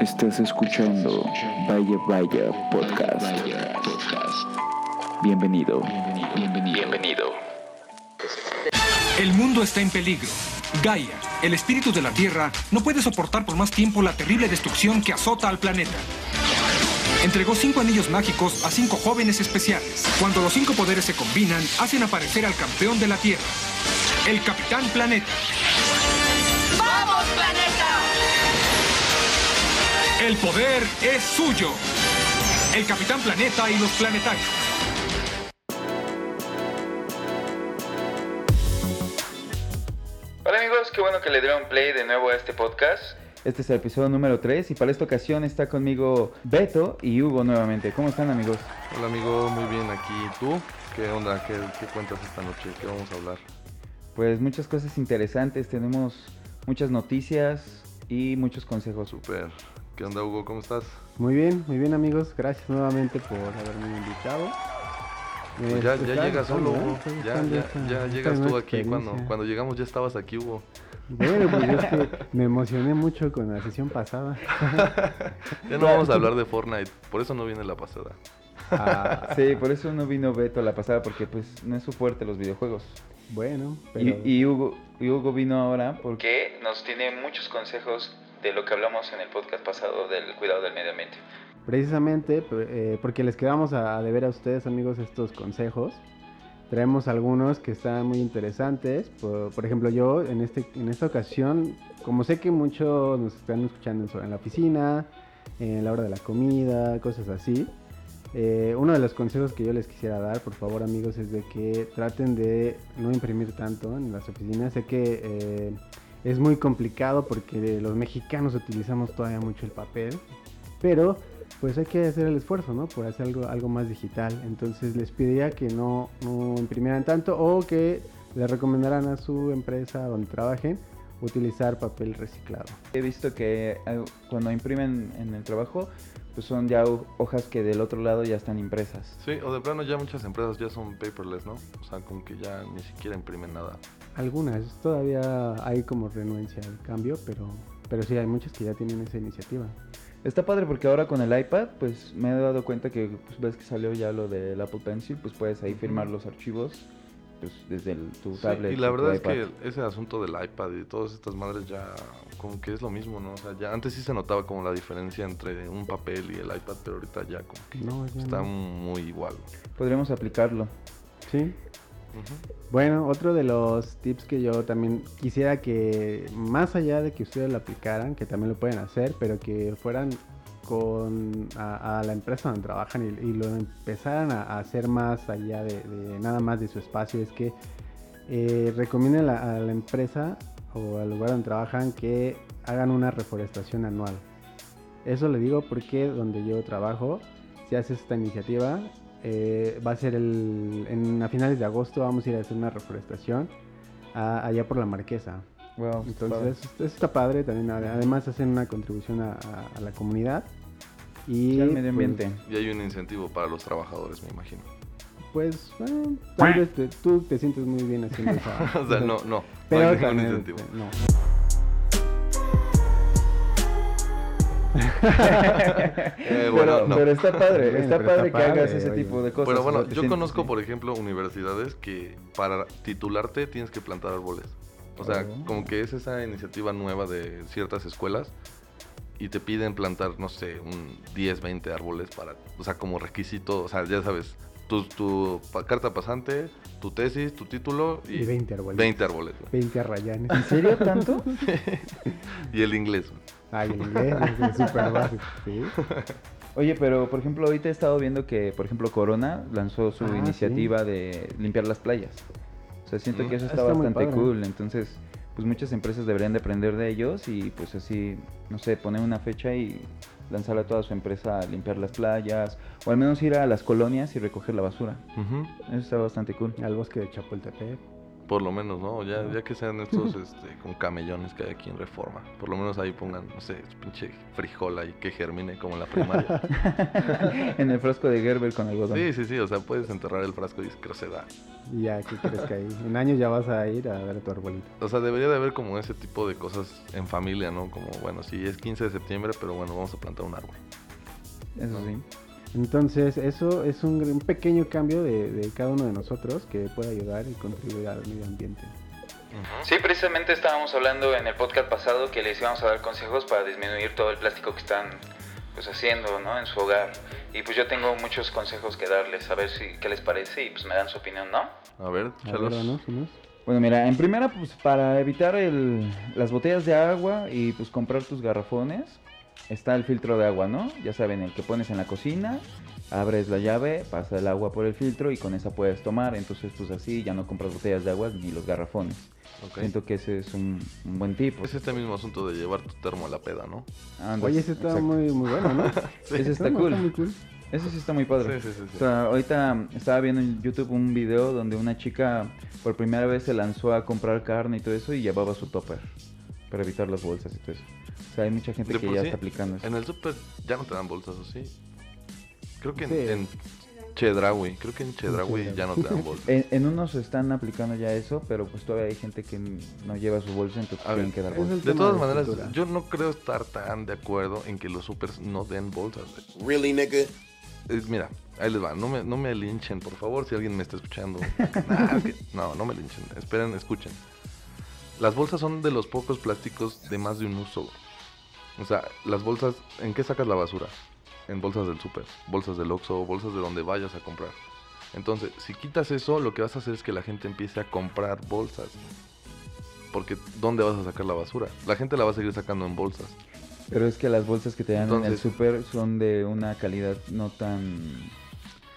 Estás escuchando Vaya Vaya Podcast. Bienvenido. Bienvenido. El mundo está en peligro. Gaia, el espíritu de la Tierra, no puede soportar por más tiempo la terrible destrucción que azota al planeta. Entregó cinco anillos mágicos a cinco jóvenes especiales. Cuando los cinco poderes se combinan, hacen aparecer al campeón de la Tierra, el Capitán Planeta. El poder es suyo. El Capitán Planeta y los planetarios. Hola amigos, qué bueno que le dieron play de nuevo a este podcast. Este es el episodio número 3 y para esta ocasión está conmigo Beto y Hugo nuevamente. ¿Cómo están amigos? Hola amigo, muy bien aquí. ¿Tú? ¿Qué onda? ¿Qué, qué cuentas esta noche? ¿Qué vamos a hablar? Pues muchas cosas interesantes, tenemos muchas noticias y muchos consejos. Súper. ¿Qué onda Hugo? ¿Cómo estás? Muy bien, muy bien amigos, gracias nuevamente por haberme invitado. Pues Eh, ya, pues, ya llegas solo. Hugo. Ya, llegas tú aquí. Cuando, cuando llegamos ya estabas aquí, Hugo. Bueno, pues es que me emocioné mucho con la sesión pasada. Ya no vamos a hablar de Fortnite, por eso no viene la pasada. Ah, Sí, por eso no vino Beto la pasada porque pues no es su fuerte los videojuegos. bueno, pero Y, y Hugo, y Hugo vino ahora porque nos tiene muchos consejos de lo que hablamos en el podcast pasado del cuidado del medio ambiente. precisamente eh, porque les quedamos a, a deber a ustedes amigos estos consejos. Traemos algunos que están muy interesantes. Por, por ejemplo, yo en, este, en esta ocasión, como sé que muchos nos están escuchando en la oficina, en la hora de la comida, cosas así. eh, uno de los consejos que yo les quisiera dar, por favor amigos, es de que traten de no imprimir tanto en las oficinas. Sé que eh, es muy complicado porque los mexicanos utilizamos todavía mucho el papel, pero pues hay que hacer el esfuerzo, ¿no? Por hacer algo, algo más digital. Entonces les pediría que no, no imprimieran tanto o que le recomendaran a su empresa donde trabajen utilizar papel reciclado. He visto que eh, cuando imprimen en el trabajo, pues son ya ho- hojas que del otro lado ya están impresas. Sí, o de plano ya muchas empresas ya son paperless, ¿no? O sea, como que ya ni siquiera imprimen nada. Algunas, todavía hay como renuencia al cambio, pero, pero sí hay muchas que ya tienen esa iniciativa. Está padre porque ahora con el iPad, pues me he dado cuenta que pues, ves que salió ya lo del Apple Pencil, pues puedes ahí firmar los archivos pues desde el- tu Sí, tablet. y la verdad es iPad. que ese asunto del iPad y todas estas madres ya como que es lo mismo, ¿no? O sea, ya antes sí se notaba como la diferencia entre un papel y el iPad, pero ahorita ya como que No, ya está no. muy igual. Podríamos aplicarlo. Sí. Bueno, otro de los tips que yo también quisiera que, más allá de que ustedes lo aplicaran, que también lo pueden hacer, pero que fueran con a, a la empresa donde trabajan y, lo empezaran a, a hacer más allá de, nada más de su espacio, es que eh, la- a la empresa o al lugar donde trabajan que hagan una reforestación anual. Eso le digo porque donde yo trabajo se hace esta iniciativa. Eh, va a ser el, en, a finales de agosto vamos a ir a hacer una reforestación a- allá por la Marquesa. Wow, Entonces eso, eso está padre también. ade- Además hacen una contribución a, a- a la comunidad. Y al medio pues, ambiente. Y hay un incentivo para los trabajadores, me imagino. Pues, bueno, tal vez te- tú te sientes muy bien haciendo esa. o sea, no, no, no Pero hay ningún incentivo. este, no. Eh, bueno, pero, no. pero está padre, está padre que hagas ese oye. tipo de cosas. Pero bueno, yo conozco, bien. por ejemplo, universidades que para titularte tienes que plantar árboles. O sea, Oh. como que es esa iniciativa nueva de ciertas escuelas y te piden plantar, no sé, un 10, 20 árboles para, o sea, como requisito, o sea, ya sabes, tu, tu pa- carta pasante, tu tesis, tu título y, Y 20 árboles. 20 árboles. güey. 20 arrayanes. ¿En serio tanto? Y el inglés. Ay, inglés es súper básico. Sí. Oye, pero por ejemplo, ahorita he estado viendo que, por ejemplo, Corona lanzó su Ah, iniciativa de limpiar las playas. O sea, siento Mm. que eso Ah, está, bastante cool. Entonces, pues muchas empresas deberían de aprender de ellos y pues así, no sé, poner una fecha y lanzar a toda su empresa a limpiar las playas o al menos ir a las colonias y recoger la basura. Eso está bastante cool. Al bosque de Chapultepec. Por lo menos, ¿no? Ya, ya que sean estos este, con camellones que hay aquí en Reforma. Por lo menos ahí pongan, no sé, pinche frijol ahí que germine como en la primaria. en el frasco de Gerber con algodón. sí, sí, sí. O sea, puedes enterrar el frasco y da. Y ya, ¿qué crees que ahí? En años ya vas a ir a ver a tu arbolito. O sea, debería de haber como ese tipo de cosas en familia, ¿no? Como, bueno, sí, es 15 de septiembre, pero bueno, vamos a plantar un árbol. Eso sí. Entonces, eso es un, un pequeño cambio de, de cada uno de nosotros que puede ayudar y contribuir al medio ambiente. Sí, precisamente estábamos hablando en el podcast pasado que les íbamos a dar consejos para disminuir todo el plástico que están pues haciendo, ¿no? En su hogar. Y pues yo tengo muchos consejos que darles, a ver si qué les parece y pues me dan su opinión, ¿no? A ver, A chalos. ver, ¿no? ¿Sí, no? Bueno, mira, en primera, pues para evitar el, las botellas de agua y pues comprar tus garrafones, está el filtro de agua, ¿no? Ya saben, el que pones en la cocina, abres la llave, pasa el agua por el filtro y con esa puedes tomar. Entonces, pues así ya no compras botellas de agua ni los garrafones. Siento que ese es un, un buen tip. Es este mismo asunto de llevar tu termo a la peda, ¿no? Oye, ese está exacto. muy, muy bueno, ¿no? Ese está cool. muy cool. Ese sí está muy padre. Sí, sí, sí, sí. O sea, ahorita estaba viendo en YouTube un video donde una chica por primera vez se lanzó a comprar carne y todo eso y llevaba su topper para evitar las bolsas y todo eso. O sea, hay mucha gente De que ya sí, está aplicando eso. En el súper ya no te dan bolsas, ¿o sí? Creo que en, Sí. en Chedraui, creo que en Chedraui ya no te dan bolsas. En, en unos están aplicando ya eso, pero pues todavía hay gente que no lleva su bolsa, entonces A ver, tienen que dar es bolsas. De todas de maneras, cultura. yo no creo estar tan de acuerdo en que los supers no den bolsas. Really, nigga? Mira, ahí les va. No me, no me linchen, por favor, si alguien me está escuchando. Nah, que- no, no me linchen. Esperen, escuchen. Las bolsas son de los pocos plásticos de más de un uso. O sea, las bolsas, ¿en qué sacas la basura? En bolsas del súper, bolsas del Oxxo, bolsas de donde vayas a comprar. Entonces, si quitas eso, lo que vas a hacer es que la gente empiece a comprar bolsas. Porque, ¿dónde vas a sacar la basura? La gente la va a seguir sacando en bolsas. Pero es que las bolsas que te dan en el súper son de una calidad no tan,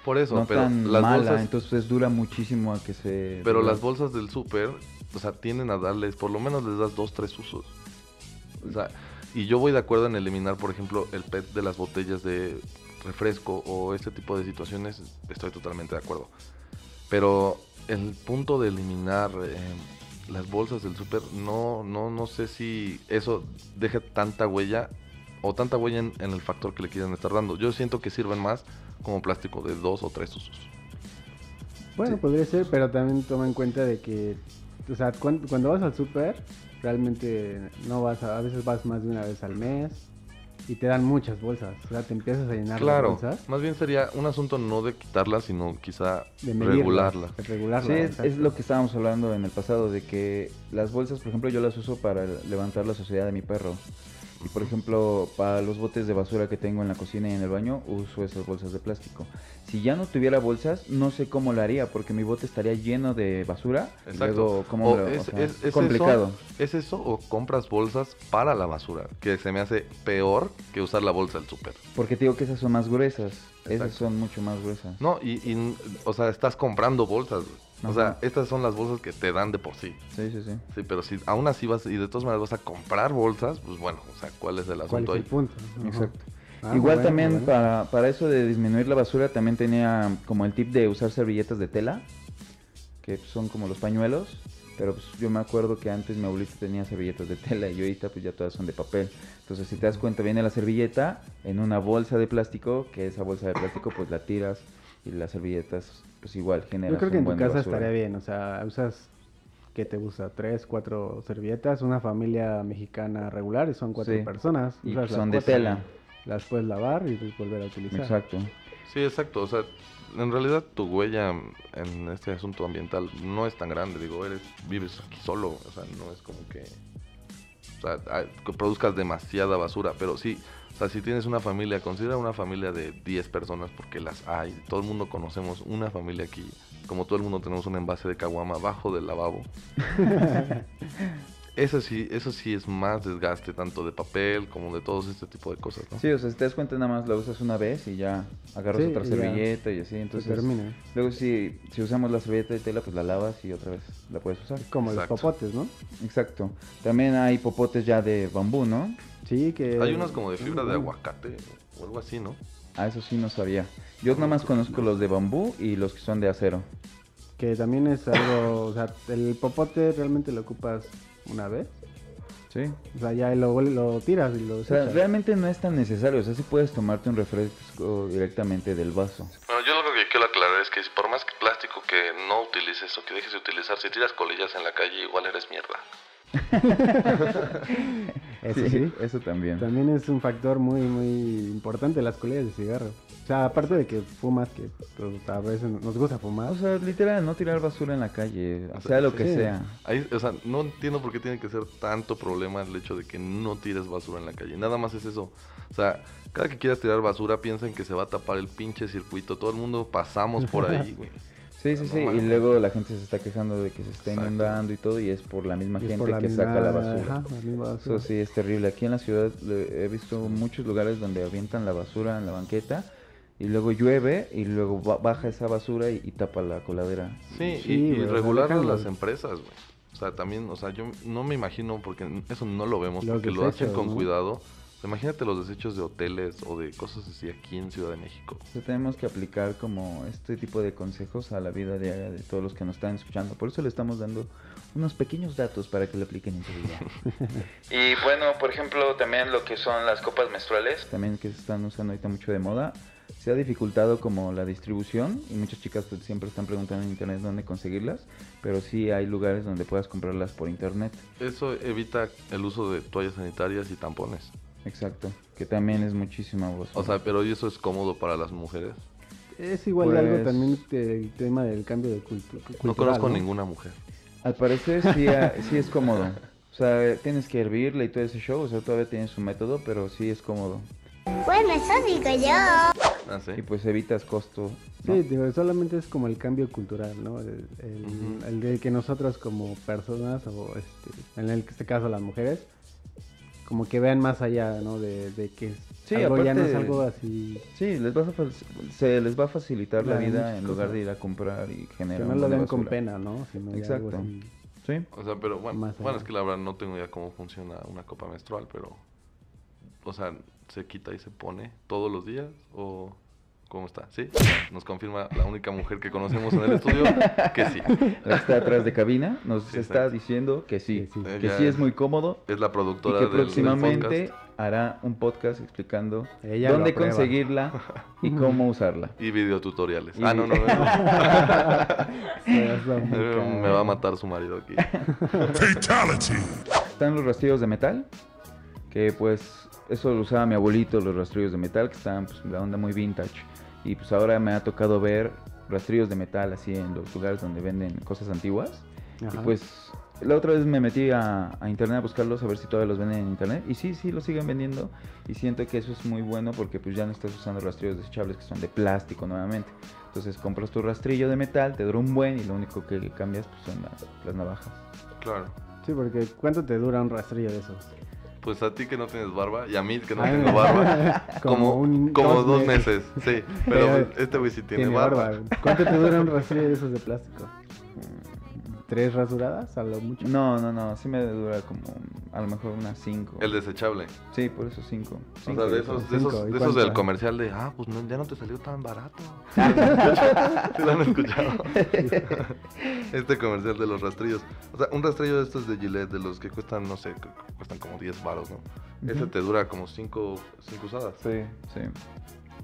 Por eso, no pero tan las mala, bolsas... entonces dura muchísimo a que se... Pero las bolsas del súper, o sea, tienden a darles, por lo menos les das dos, tres usos. O sea, y yo voy de acuerdo en eliminar, por ejemplo, el PET de las botellas de refresco o este tipo de situaciones, estoy totalmente de acuerdo. Pero el punto de eliminar eh, las bolsas del súper, no, no, no sé si eso deja tanta huella o tanta huella en, en el factor que le quieren estar dando. Yo siento que sirven más como plástico de dos o tres usos. Bueno, podría ser, pero también toma en cuenta de que, o sea, cuan- cuando, vas al súper, realmente no vas, a, a veces vas más de una vez al mes y te dan muchas bolsas, o sea, te empiezas a llenar Claro, de bolsas. más bien sería un asunto no de quitarla, sino quizá De medirlas, regularla. de regularla, Sí, es lo que estábamos hablando en el pasado, de que las bolsas, por ejemplo, yo las uso para levantar la sociedad de mi perro. Y por ejemplo, para los botes de basura que tengo en la cocina y en el baño, uso esas bolsas de plástico. Si ya no tuviera bolsas, no sé cómo lo haría, porque mi bote estaría lleno de basura. Exacto. Luego, ¿cómo lo- o es, sea, es- es complicado. Eso, ¿Es eso o compras bolsas para la basura? Que se me hace peor que usar la bolsa del súper. Porque te digo que esas son más gruesas. Esas son mucho más gruesas. No, y, y, o sea, estás comprando bolsas. güey. O sea, estas son las bolsas que te dan de por sí. Sí, sí, sí. Sí, pero si aún así vas y de todas maneras vas a comprar bolsas, pues bueno, o sea, ¿cuál es el ¿Cuál asunto es el ahí? Ajá. Exacto. Ah, Igual bueno, también bueno. Para, para eso de disminuir la basura también tenía como el tip de usar servilletas de tela, que son como los pañuelos, pero pues yo me acuerdo que antes mi abuelita tenía servilletas de tela y ahorita pues ya todas son de papel. Entonces si te das cuenta viene la servilleta en una bolsa de plástico, que esa bolsa de plástico pues la tiras y las servilletas pues igual generan Yo creo que en un tu casa basura. estaría bien, o sea, usas, ¿qué te gusta? Tres, cuatro servilletas, una familia mexicana regular y son cuatro Sí. personas. Y son de tela. Las puedes lavar y pues volver a utilizar. Exacto. Sí, exacto. O sea, en realidad tu huella en este asunto ambiental no es tan grande. Digo, eres vives aquí solo. O sea, no es como que, o sea, que produzcas demasiada basura. Pero sí, o sea, si tienes una familia, considera una familia de 10 personas porque las hay. Todo el mundo conocemos una familia aquí. Como todo el mundo tenemos un envase de caguama abajo del lavabo. Eso sí, eso sí es más desgaste tanto de papel como de todos este tipo de cosas, ¿no? Sí, o sea, si te das cuenta nada más la usas una vez y ya agarras Sí, otra y ya servilleta y así, Se entonces... termina. Luego si, si usamos la servilleta de tela, pues la lavas y otra vez la puedes usar. Como Exacto. los popotes, ¿no? Exacto. También hay popotes ya de bambú, ¿no? Sí, que... Hay unos como de fibra de aguacate o algo así, ¿no? Ah, eso sí no sabía. Yo nada más conozco los de bambú y los que son de acero. Que también es algo, o sea, el popote realmente lo ocupas una vez. Sí. O sea, ya lo, lo tiras y lo O sea, realmente no es tan necesario. O sea, sí puedes tomarte un refresco directamente del vaso. Bueno, yo lo que quiero aclarar es que por más que plástico que no utilices o que dejes de utilizar, si tiras colillas en la calle, igual eres mierda. Eso sí. Eso también. También es un factor muy, muy importante las colillas de cigarro. O sea, aparte de que fumas, que pues, a veces nos gusta fumar. O sea, literal, no tirar basura en la calle, sea lo que sí. sea. Ahí, o sea, no entiendo por qué tiene que ser tanto problema el hecho de que no tires basura en la calle. Nada más es eso. O sea, cada que quieras tirar basura, piensa en que se va a tapar el pinche circuito. Todo el mundo pasamos por ahí, güey. Sí, sí, sí. Y luego la gente se está quejando de que se está inundando y todo, y es por la misma Y gente la que misma- saca la basura. ajá, la misma basura. Eso sí es terrible. Aquí en la ciudad he visto muchos lugares donde avientan la basura en la banqueta y luego llueve y luego ba- baja esa basura y, y tapa la coladera. Sí, Sí, y, y dejan las empresas, güey. O sea, también, o sea, yo no me imagino, porque eso no lo vemos, Los porque lo hacen con ¿no? cuidado. Imagínate los desechos de hoteles o de cosas así aquí en Ciudad de México. O sea, tenemos que aplicar como este tipo de consejos a la vida diaria de todos los que nos están escuchando. Por eso le estamos dando unos pequeños datos para que lo apliquen en su vida. Y bueno, por ejemplo, también lo que son las copas menstruales. También que se están usando ahorita mucho de moda. Se ha dificultado como la distribución y muchas chicas pues, siempre están preguntando en internet dónde conseguirlas, pero sí hay lugares donde puedas comprarlas por internet. Eso evita el uso de toallas sanitarias y tampones. Exacto, que también es muchísima voz. O sea, pero ¿y eso es cómodo para las mujeres? Es igual de algo Pues- también que el tema del cambio de cultural. No conozco ¿no? ninguna mujer. Al parecer sí, ha- sí es cómodo. O sea, tienes que hervirla y todo ese show, o sea, todavía tiene su método, pero sí es cómodo. Bueno, eso digo yo. Ah, sí. Y pues evitas costo. ¿no? Sí, digo, solamente es como el cambio cultural, ¿no? El, el- Ujú. el de que nosotros como personas, o este, en el- este caso las mujeres, como que vean más allá, ¿no? De, de que Sí, algo ya no es aparte- algo así, Sí, les vas a se les va a facilitar la vida en lugar cosas. de ir a comprar y que generar no un lo vean con pena, ¿no? Sino Exacto. Sí. O sea, pero bueno, Más bueno, es que la verdad no tengo idea cómo funciona una copa menstrual, pero... O sea, ¿se quita y se pone todos los días o cómo está? ¿Sí? Nos confirma la única mujer que conocemos en el estudio que sí. La que está atrás de cabina nos Sí, está diciendo que sí, Que sí. que es- es muy cómodo Es la y productora que del- del, próximamente podcast hará un podcast explicando Ella dónde conseguirla y cómo usarla. y videotutoriales. Y- Ah, no, no, no. Me va a matar su marido aquí. Están los rastrillos de metal, que pues eso lo usaba mi abuelito, los rastrillos de metal, que estaban pues la onda muy vintage. Y pues ahora me ha tocado ver rastrillos de metal así en los lugares donde venden cosas antiguas. Y pues la otra vez me metí a, a internet a buscarlos a ver si todavía los venden en internet. Y sí, sí, los siguen vendiendo. Y siento que eso es muy bueno porque pues ya no estás usando rastrillos desechables que son de plástico nuevamente. Entonces compras tu rastrillo de metal, te dura un buen y lo único que cambias pues son las, las navajas. Claro. Sí, porque ¿cuánto te dura un rastrillo de esos? Pues a ti que no tienes barba y a mí que no Ay, tengo barba. como como un- como dos dos meses. meses. Sí, pero Pero este güey sí tiene, barba. ¿Cuánto te dura un rastrillo de esos de plástico? ¿Tres rasuradas a lo mucho? No, no, no, sí me dura como a lo mejor unas 5. El desechable. Sí, por eso 5. O sea, de esos, de Cinco, esos, ¿y de esos del comercial de, ah, pues no, ya no te salió tan barato. ¿Sí lo han escuchado? este comercial de los rastrillos. O sea, un rastrillo de estos de Gillette, de los que cuestan, no sé, cu- cuestan como 10 baros, ¿no? Ese te dura como 5 cinco usadas. Sí, sí.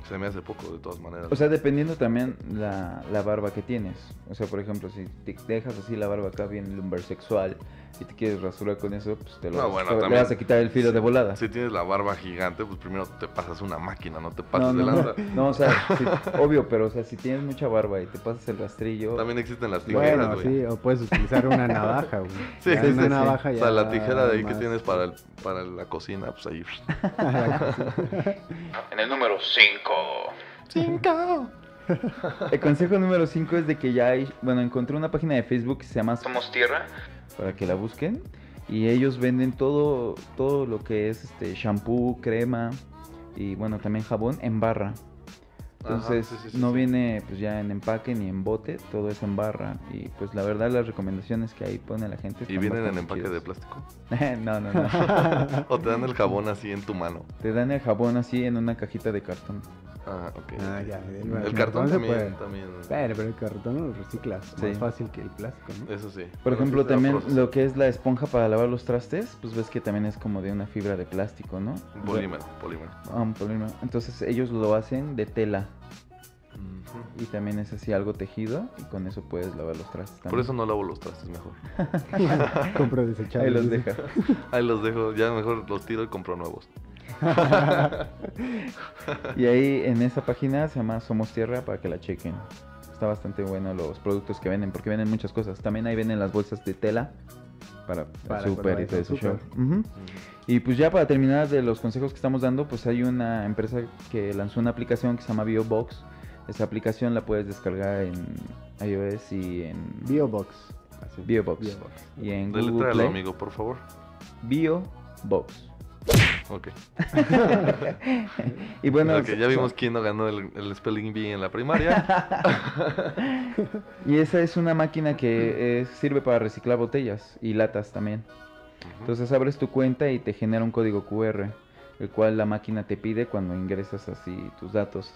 Se me hace poco, de todas maneras. O sea, dependiendo también la, la barba que tienes. O sea, por ejemplo, si te dejas así la barba acá bien lumbersexual y te quieres rasurar con eso, pues te lo No, vas, bueno, te- le también- vas a quitar el filo de volada. si tienes la barba gigante, pues primero te pasas una máquina, no te No, pases no, de no, lanza. no, o sea, sí, obvio, pero o sea, si tienes mucha barba y te pasas el rastrillo, También existen las tijeras, Bueno, güey. sí, o puedes utilizar una navaja, güey. Sí, sí, una sí, navaja O ya sea, la tijera de ahí que tienes para, el- para la cocina, pues ahí. En el número 5. el consejo número 5 es de que ya hay, bueno, encontré una página de Facebook que se llama Somos Tierra. Para que la busquen y ellos venden todo todo lo que es este shampoo, crema y bueno, también jabón en barra. Entonces, Ajá, sí, sí, no sí. viene pues ya en empaque ni en bote, todo es en barra y pues la verdad las recomendaciones que ahí pone la gente ¿Y vienen en empaque de plástico? no, no, no. ¿O te dan el jabón así en tu mano? Te dan el jabón así en una cajita de cartón. Ah, ok. Ah, ya. El, El cartón también, también. Pero, pero el cartón lo reciclas Sí. más fácil que el plástico, ¿no? Eso sí. Por Pero ejemplo, sí está también lo que es la esponja para lavar los trastes, pues ves que también es como de una fibra de plástico, ¿no? Un polímero, polímero. Ah, un polímero. Entonces ellos lo hacen de tela Y también es así algo tejido y con eso puedes lavar los trastes. Por también. eso no lavo los trastes mejor. Compro desechables. Ahí los deja. Ahí los dejo, ya mejor los tiro y compro nuevos. Y ahí en esa página se llama Somos Tierra para que la chequen. Está bastante bueno los productos que venden porque venden muchas cosas. También ahí venden las bolsas de tela para, Para el cuando y todo show. Y pues ya para terminar de los consejos que estamos dando, pues hay una empresa que lanzó una aplicación que se llama BioBox. Esa aplicación la puedes descargar en iOS y en Biobox. Así. Biobox. Biobox. y en Google Deletréalo, Play. amigo, por favor. BioBox. Ok. Y bueno, ya vimos quién no ganó el, el Spelling Bee en la primaria. Y esa es una máquina que eh, sirve para reciclar botellas y latas también. Entonces abres tu cuenta y te genera un código QR, el cual la máquina te pide cuando ingresas así tus datos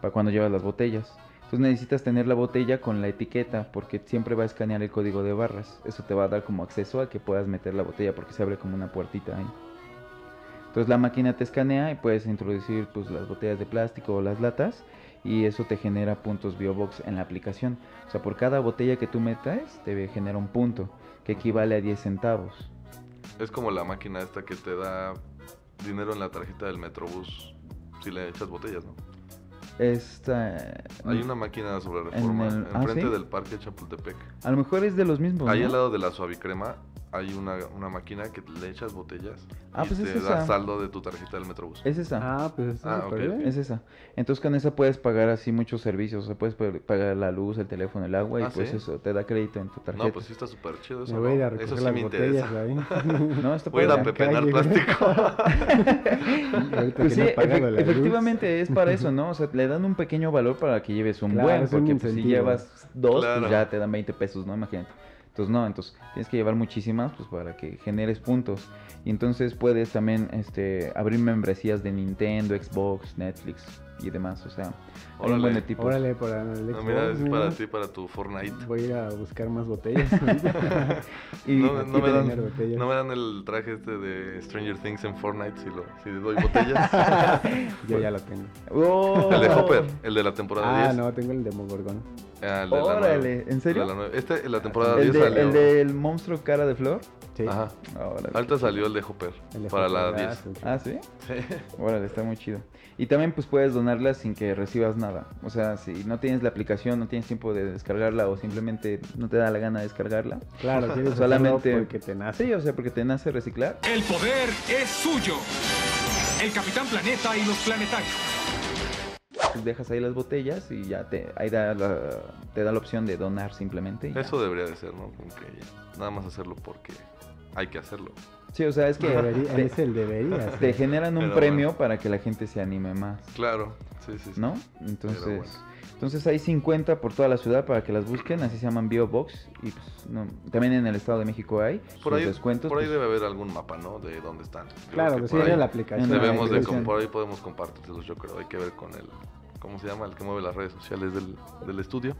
para cuando llevas las botellas. Entonces necesitas tener la botella con la etiqueta porque siempre va a escanear el código de barras. Eso te va a dar como acceso a que puedas meter la botella porque se abre como una puertita ahí. Entonces la máquina te escanea y puedes introducir pues, las botellas de plástico o las latas y eso te genera puntos BioBox en la aplicación. O sea, por cada botella que tú metas te genera un punto que equivale a 10 centavos. Es como la máquina esta que te da dinero en la tarjeta del Metrobús si le echas botellas, ¿no? Esta, Hay una máquina sobre reforma el- ah, enfrente ¿sí? del parque Chapultepec. A lo mejor es de los mismos. Ahí ¿no? al lado de la suavicrema hay una, una máquina que le echas botellas Ah, y pues te es da esa. saldo de tu tarjeta del Metrobús. Es esa. Ah, pues está Ah, súper ok, bien. Es esa. Entonces con esa puedes pagar así muchos servicios. O sea, puedes pa- pagar la luz, el teléfono, el agua y Ah, pues ¿sí? eso te da crédito en tu tarjeta. No, pues sí está súper chido eso. Me voy a ir a recoger Eso sí las me botellas interesa. No, está Voy a ir a pepenar calle. plástico. Ahorita Pues sí, efe- la luz. efectivamente es para eso, ¿no? O sea, le dan un pequeño valor para que lleves un Claro, buen, es un porque pues, si llevas dos, Claro. pues ya te dan 20 pesos, ¿no? Imagínate. Entonces no, entonces tienes que llevar muchísimas pues para que generes puntos. Y entonces puedes también este abrir membresías de Nintendo, Xbox, Netflix y demás, o sea, hay un Órale. buen de tipos. Órale, para el No, Xbox, mira, es para ti, para tu Fortnite. Voy a ir a buscar más botellas. Y, no, no y me dan, botellas. no me dan el traje este de Stranger Things en Fortnite si, lo, si doy botellas. Yo ya lo tengo. ¡Oh! el de Hopper, el de la temporada Ah, 10. no, tengo el Demogorgon. Ah, el de la Órale. ¿en serio? La. Este, la temporada el, 10 de- salió. el del monstruo cara de flor. Sí. Ajá. Órale. Ahorita salió el de Hopper El de para Hopper, la ah, 10. sí, sí. Ah, ¿sí? Sí. Órale, está muy chido. Y también pues puedes donarla sin que recibas nada. O sea, si no tienes la aplicación, no tienes tiempo de descargarla o simplemente no te da la gana de descargarla. Claro, quieres Solamente solamente porque te nace. Sí, o sea, porque te nace reciclar. El poder es suyo. El Capitán Planeta y los planetarios. Dejas ahí las botellas y ya te ahí da la- te da la opción de donar simplemente. y ya. Eso debería de ser, ¿no? Como que nada más hacerlo porque hay que hacerlo. Sí, o sea, es que Debería- te, es el debería. te generan un Pero premio bueno. para que la gente se anime más, Claro, sí, sí, sí. ¿no? Entonces, bueno. Entonces hay 50 por toda la ciudad para que las busquen, así se llaman BioBox y pues, no, también en el Estado de México hay Por sus ahí, descuentos. por ahí pues, debe haber algún mapa, ¿no? De dónde están. Creo Claro, que pues por sí, ahí en la aplicación. La Debemos de, com- por ahí podemos compartirlos, yo creo. Hay que ver con el, ¿cómo se llama? El que mueve las redes sociales del, del estudio.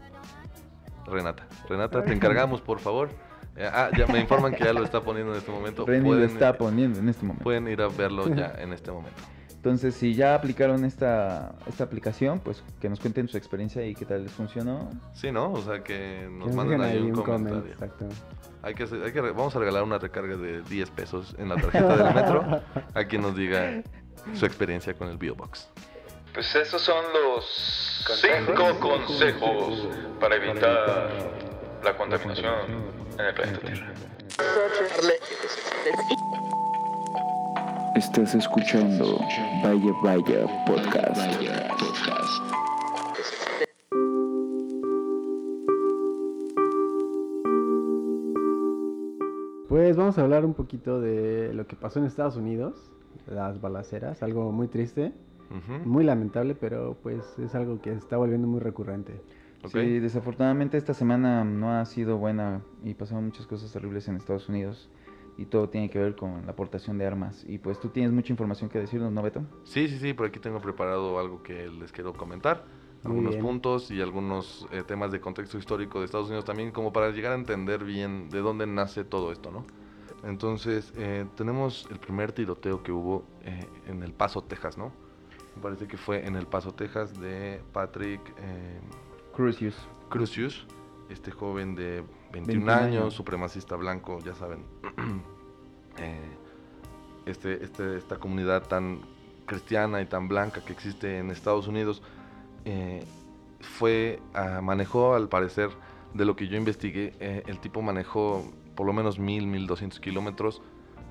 Renata. Renata, te encargamos, por favor. Eh, ah, ya me informan que ya lo está poniendo en este momento. Renny lo Pueden, está poniendo en este momento. pueden ir a verlo ya en este momento. Entonces, si ya aplicaron esta, esta aplicación, pues que nos cuenten su experiencia y qué tal les funcionó. Sí, ¿no? O sea, que Que nos nos manden ahí un comentario. exacto. Hay que, hay que, re- vamos a regalar una recarga de 10 pesos en la tarjeta del metro a quien nos diga su experiencia con el BioBox. Pues esos son los cinco consejos para evitar la contaminación en el planeta Tierra. Estás escuchando Vaya Vaya Podcast. Pues vamos a hablar un poquito de lo que pasó en Estados Unidos, las balaceras, algo muy triste, muy lamentable, pero pues es algo que se está volviendo muy recurrente. Sí, desafortunadamente esta semana no ha sido buena y pasaron muchas cosas terribles en Estados Unidos. Y todo tiene que ver con la aportación de armas. Y pues tú tienes mucha información que decirnos, ¿no, Beto? Sí, sí, sí, por aquí tengo preparado algo que les quiero comentar. Muy Algunos bien. puntos y algunos eh, temas de contexto histórico de Estados Unidos también, como para llegar a entender bien de dónde nace todo esto, ¿no? Entonces, eh, tenemos el primer tiroteo que hubo eh, en El Paso, Texas, ¿no? Me parece que fue en El Paso, Texas, de Patrick Crucius. Crucius, este joven de 21, 21 años, supremacista blanco, ya saben, eh, este, este- esta comunidad tan cristiana y tan blanca que existe en Estados Unidos, eh, fue, ah, manejó al parecer, de lo que yo investigué, eh, el tipo manejó por lo menos 1000, 1200 kilómetros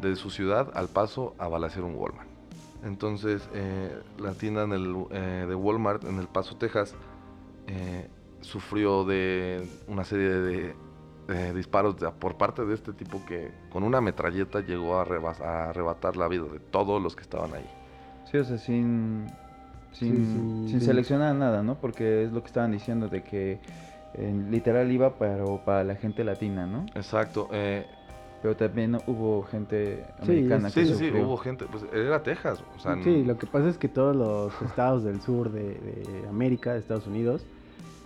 de su ciudad al paso a balacer un Walmart. Entonces, eh, la tienda en el, de Walmart en El Paso, Texas, sufrió de una serie de, de disparos de- por parte de este tipo que con una metralleta llegó a, arrebatar la vida de todos los que estaban ahí. Sí, o sea, sin, sin, Sí, sin sí, sí. seleccionar nada, ¿no? Porque es lo que estaban diciendo de que eh, literal iba para, para la gente latina, ¿no? Exacto. eh, Pero también hubo gente Sí, americana es- que sí, sí, sí, hubo gente, pues era Texas. O sea, Sí, lo que pasa es que todos los estados del sur de, de América, de Estados Unidos,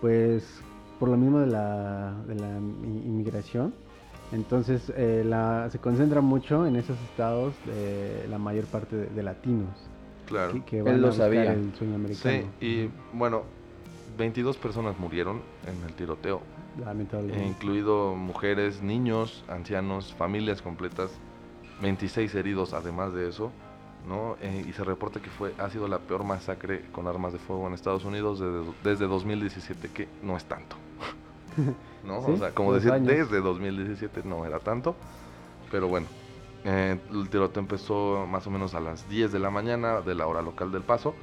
pues por lo mismo de la, de la inmigración, entonces eh, la, se concentra mucho en esos estados de la mayor parte de, de latinos claro. que, que Él van lo a sabía. el sueño americano. Sí, y bueno, 22 personas murieron en el tiroteo, Lamentablemente. eh, incluido mujeres, niños, ancianos, familias completas, 26 heridos además de eso, ¿no? Eh, y se reporta que fue ha sido la peor masacre con armas de fuego en Estados Unidos desde, desde 2017, que no es tanto. ¿No? Sí, o sea, como decir, años. desde 2017 no era tanto, pero bueno. eh, el tiroteo empezó más o menos a las 10 de la mañana de la hora local del Paso,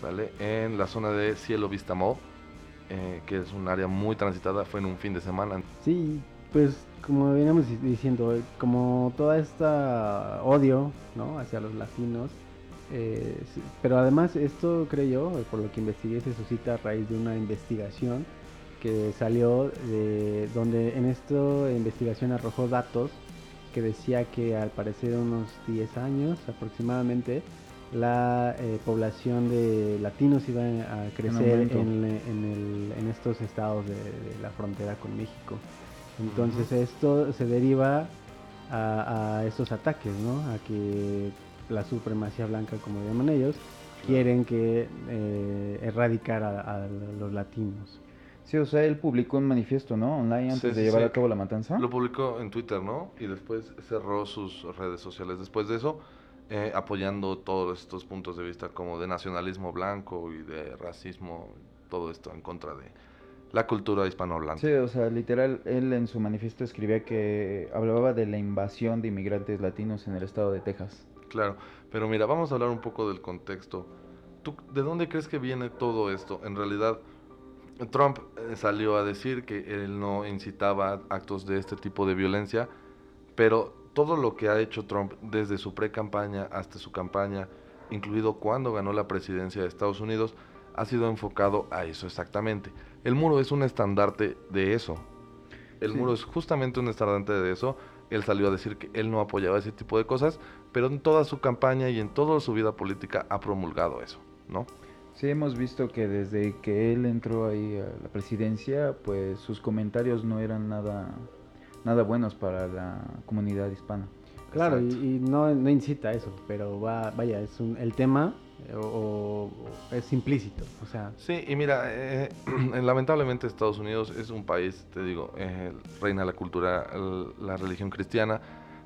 ¿sale? En la zona de Cielo Vista Mall, eh, que es un área muy transitada, fue en un fin de semana. Sí, pues como veníamos di- diciendo, eh, como toda esta odio, ¿no? Hacia los latinos, eh, pero además esto creo yo, eh, por lo que investigué, se suscita a raíz de una investigación que salió de donde en esta investigación arrojó datos que decía que al parecer unos 10 años aproximadamente la eh, población de latinos iba a crecer en, en el- en estos estados de, de la frontera con México. Entonces esto se deriva a, a estos ataques, ¿no? A que la supremacía blanca, como llaman ellos, quieren que eh, erradicar a, a los latinos. Sí, o sea, él publicó un manifiesto, ¿no? Online antes Sí, de sí, llevar sí. a cabo la matanza. Lo publicó en Twitter, ¿no? Y después cerró sus redes sociales. Después de eso, eh, apoyando todos estos puntos de vista como de nacionalismo blanco y de racismo, todo esto en contra de la cultura hispanohablante. Sí, o sea, literal, él en su manifiesto escribía que hablaba de la invasión de inmigrantes latinos en el estado de Texas. Claro, pero mira, vamos a hablar un poco del contexto. ¿Tú de dónde crees que viene todo esto? En realidad, Trump eh, salió a decir que él no incitaba actos de este tipo de violencia, pero todo lo que ha hecho Trump desde su pre-campaña hasta su campaña, incluido cuando ganó la presidencia de Estados Unidos, ha sido enfocado a eso exactamente. El muro es un estandarte de eso. El Sí. muro es justamente un estandarte de eso. Él salió a decir que él no apoyaba ese tipo de cosas, pero en toda su campaña y en toda su vida política ha promulgado eso, ¿no? Sí, hemos visto que desde que él entró ahí a la presidencia, pues sus comentarios no eran nada, nada buenos para la comunidad hispana. Claro, y, Exacto. y no, no incita a eso, pero va, vaya, es un, el tema o, o es implícito, o sea, Sí, y mira, eh, lamentablemente Estados Unidos es un país, te digo, eh, reina la cultura, el- la religión cristiana.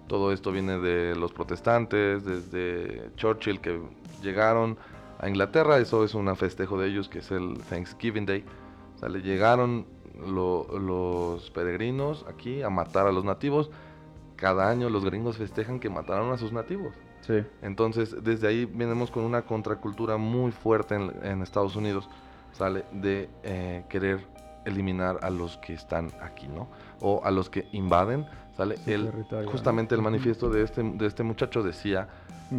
Todo esto viene de los protestantes, desde Churchill que llegaron a Inglaterra, eso es un festejo de ellos que es el Thanksgiving Day. O sea, le llegaron lo- los peregrinos aquí a matar a los nativos. Cada año los gringos festejan que mataron a sus nativos. Sí. Entonces, desde ahí venimos con una contracultura muy fuerte en, en Estados Unidos, ¿sale? De eh, querer eliminar a los que están aquí, ¿no? O a los que invaden, ¿sale? El- justamente el manifiesto de este, de este muchacho decía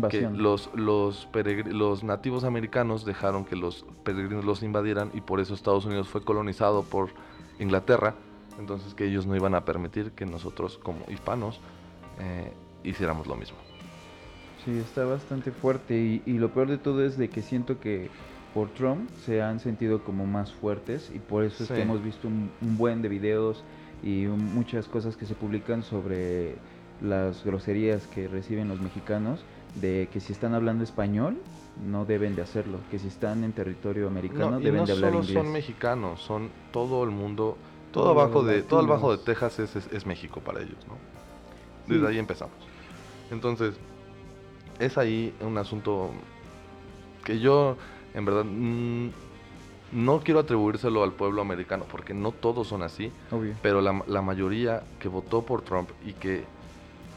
que los, los, los nativos americanos dejaron que los peregrinos los invadieran y por eso Estados Unidos fue colonizado por Inglaterra, entonces que ellos no iban a permitir que nosotros como hispanos eh, hiciéramos lo mismo. Sí, está bastante fuerte y, y lo peor de todo es de que siento que por Trump se han sentido como más fuertes y por eso es Sí. que hemos visto un, un buen de videos y un- muchas cosas que se publican sobre las groserías que reciben los mexicanos de que si están hablando español no deben de hacerlo, que si están en territorio americano No, deben no de hablar solo inglés. son mexicanos, son todo el mundo, todo abajo de, todo el bajo de. Texas es, es- es México para ellos, ¿no? Sí. Desde ahí empezamos. Entonces, es ahí un asunto que yo, en verdad, mm, no quiero atribuírselo al pueblo americano, porque no todos son así, Obvio. pero la, la mayoría que votó por Trump y que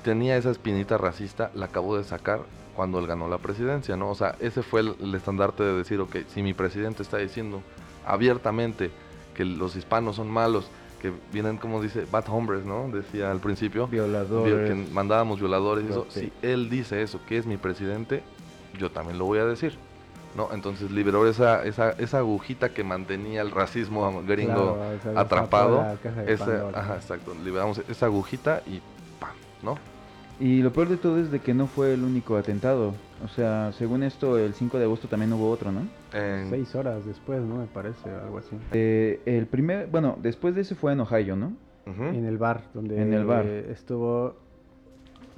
tenía esa espinita racista, la acabó de sacar cuando él ganó la presidencia, ¿no? O sea, ese fue el, el estandarte de decir, ok, si mi presidente está diciendo abiertamente que los hispanos son malos, que vienen, como dice, bad hombres, ¿no? Decía al principio, vio Violadores. que mandábamos violadores y eso. Si él dice eso, que es mi presidente, yo también lo voy a decir. ¿No? Entonces liberó esa, esa, esa agujita que mantenía el racismo gringo Claro, o sea, atrapado. Esa, ajá, exacto. Liberamos esa agujita y ¡pam! ¿No? Y lo peor de todo es de que no fue el único atentado. O sea, según esto, el 5 de agosto también hubo otro, ¿no? En- Seis horas después, ¿no? Me parece, algo así. Eh, el primer, bueno, después de ese fue en Ohio, ¿no? En el bar, donde En el bar. eh, estuvo...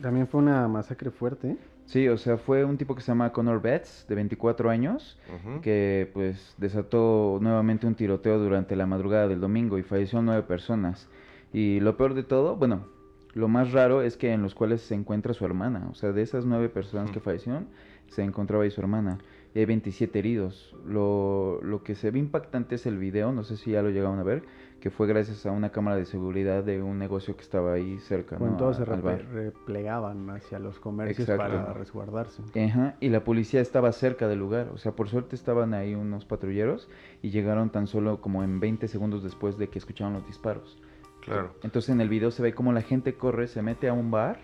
También fue una masacre fuerte. Sí, o sea, fue un tipo que se llama Connor Betts, de 24 años, que pues desató nuevamente un tiroteo durante la madrugada del domingo y falleció nueve personas. Y lo peor de todo, bueno, lo más raro es que en los cuales se encuentra su hermana. O sea, de esas nueve personas que fallecieron, se encontraba ahí su hermana. Y hay 27 heridos. Lo, lo que se ve impactante es el video, no sé si ya lo llegaron a ver, que fue gracias a una cámara de seguridad de un negocio que estaba ahí cerca. Cuando ¿no? todos se a- replegaban hacia los comercios Exacto. para resguardarse. Ajá, y la policía estaba cerca del lugar, o sea, por suerte estaban ahí unos patrulleros y llegaron tan solo como en 20 segundos después de que escucharon los disparos. Claro. Entonces en el video se ve como la gente corre, se mete a un bar,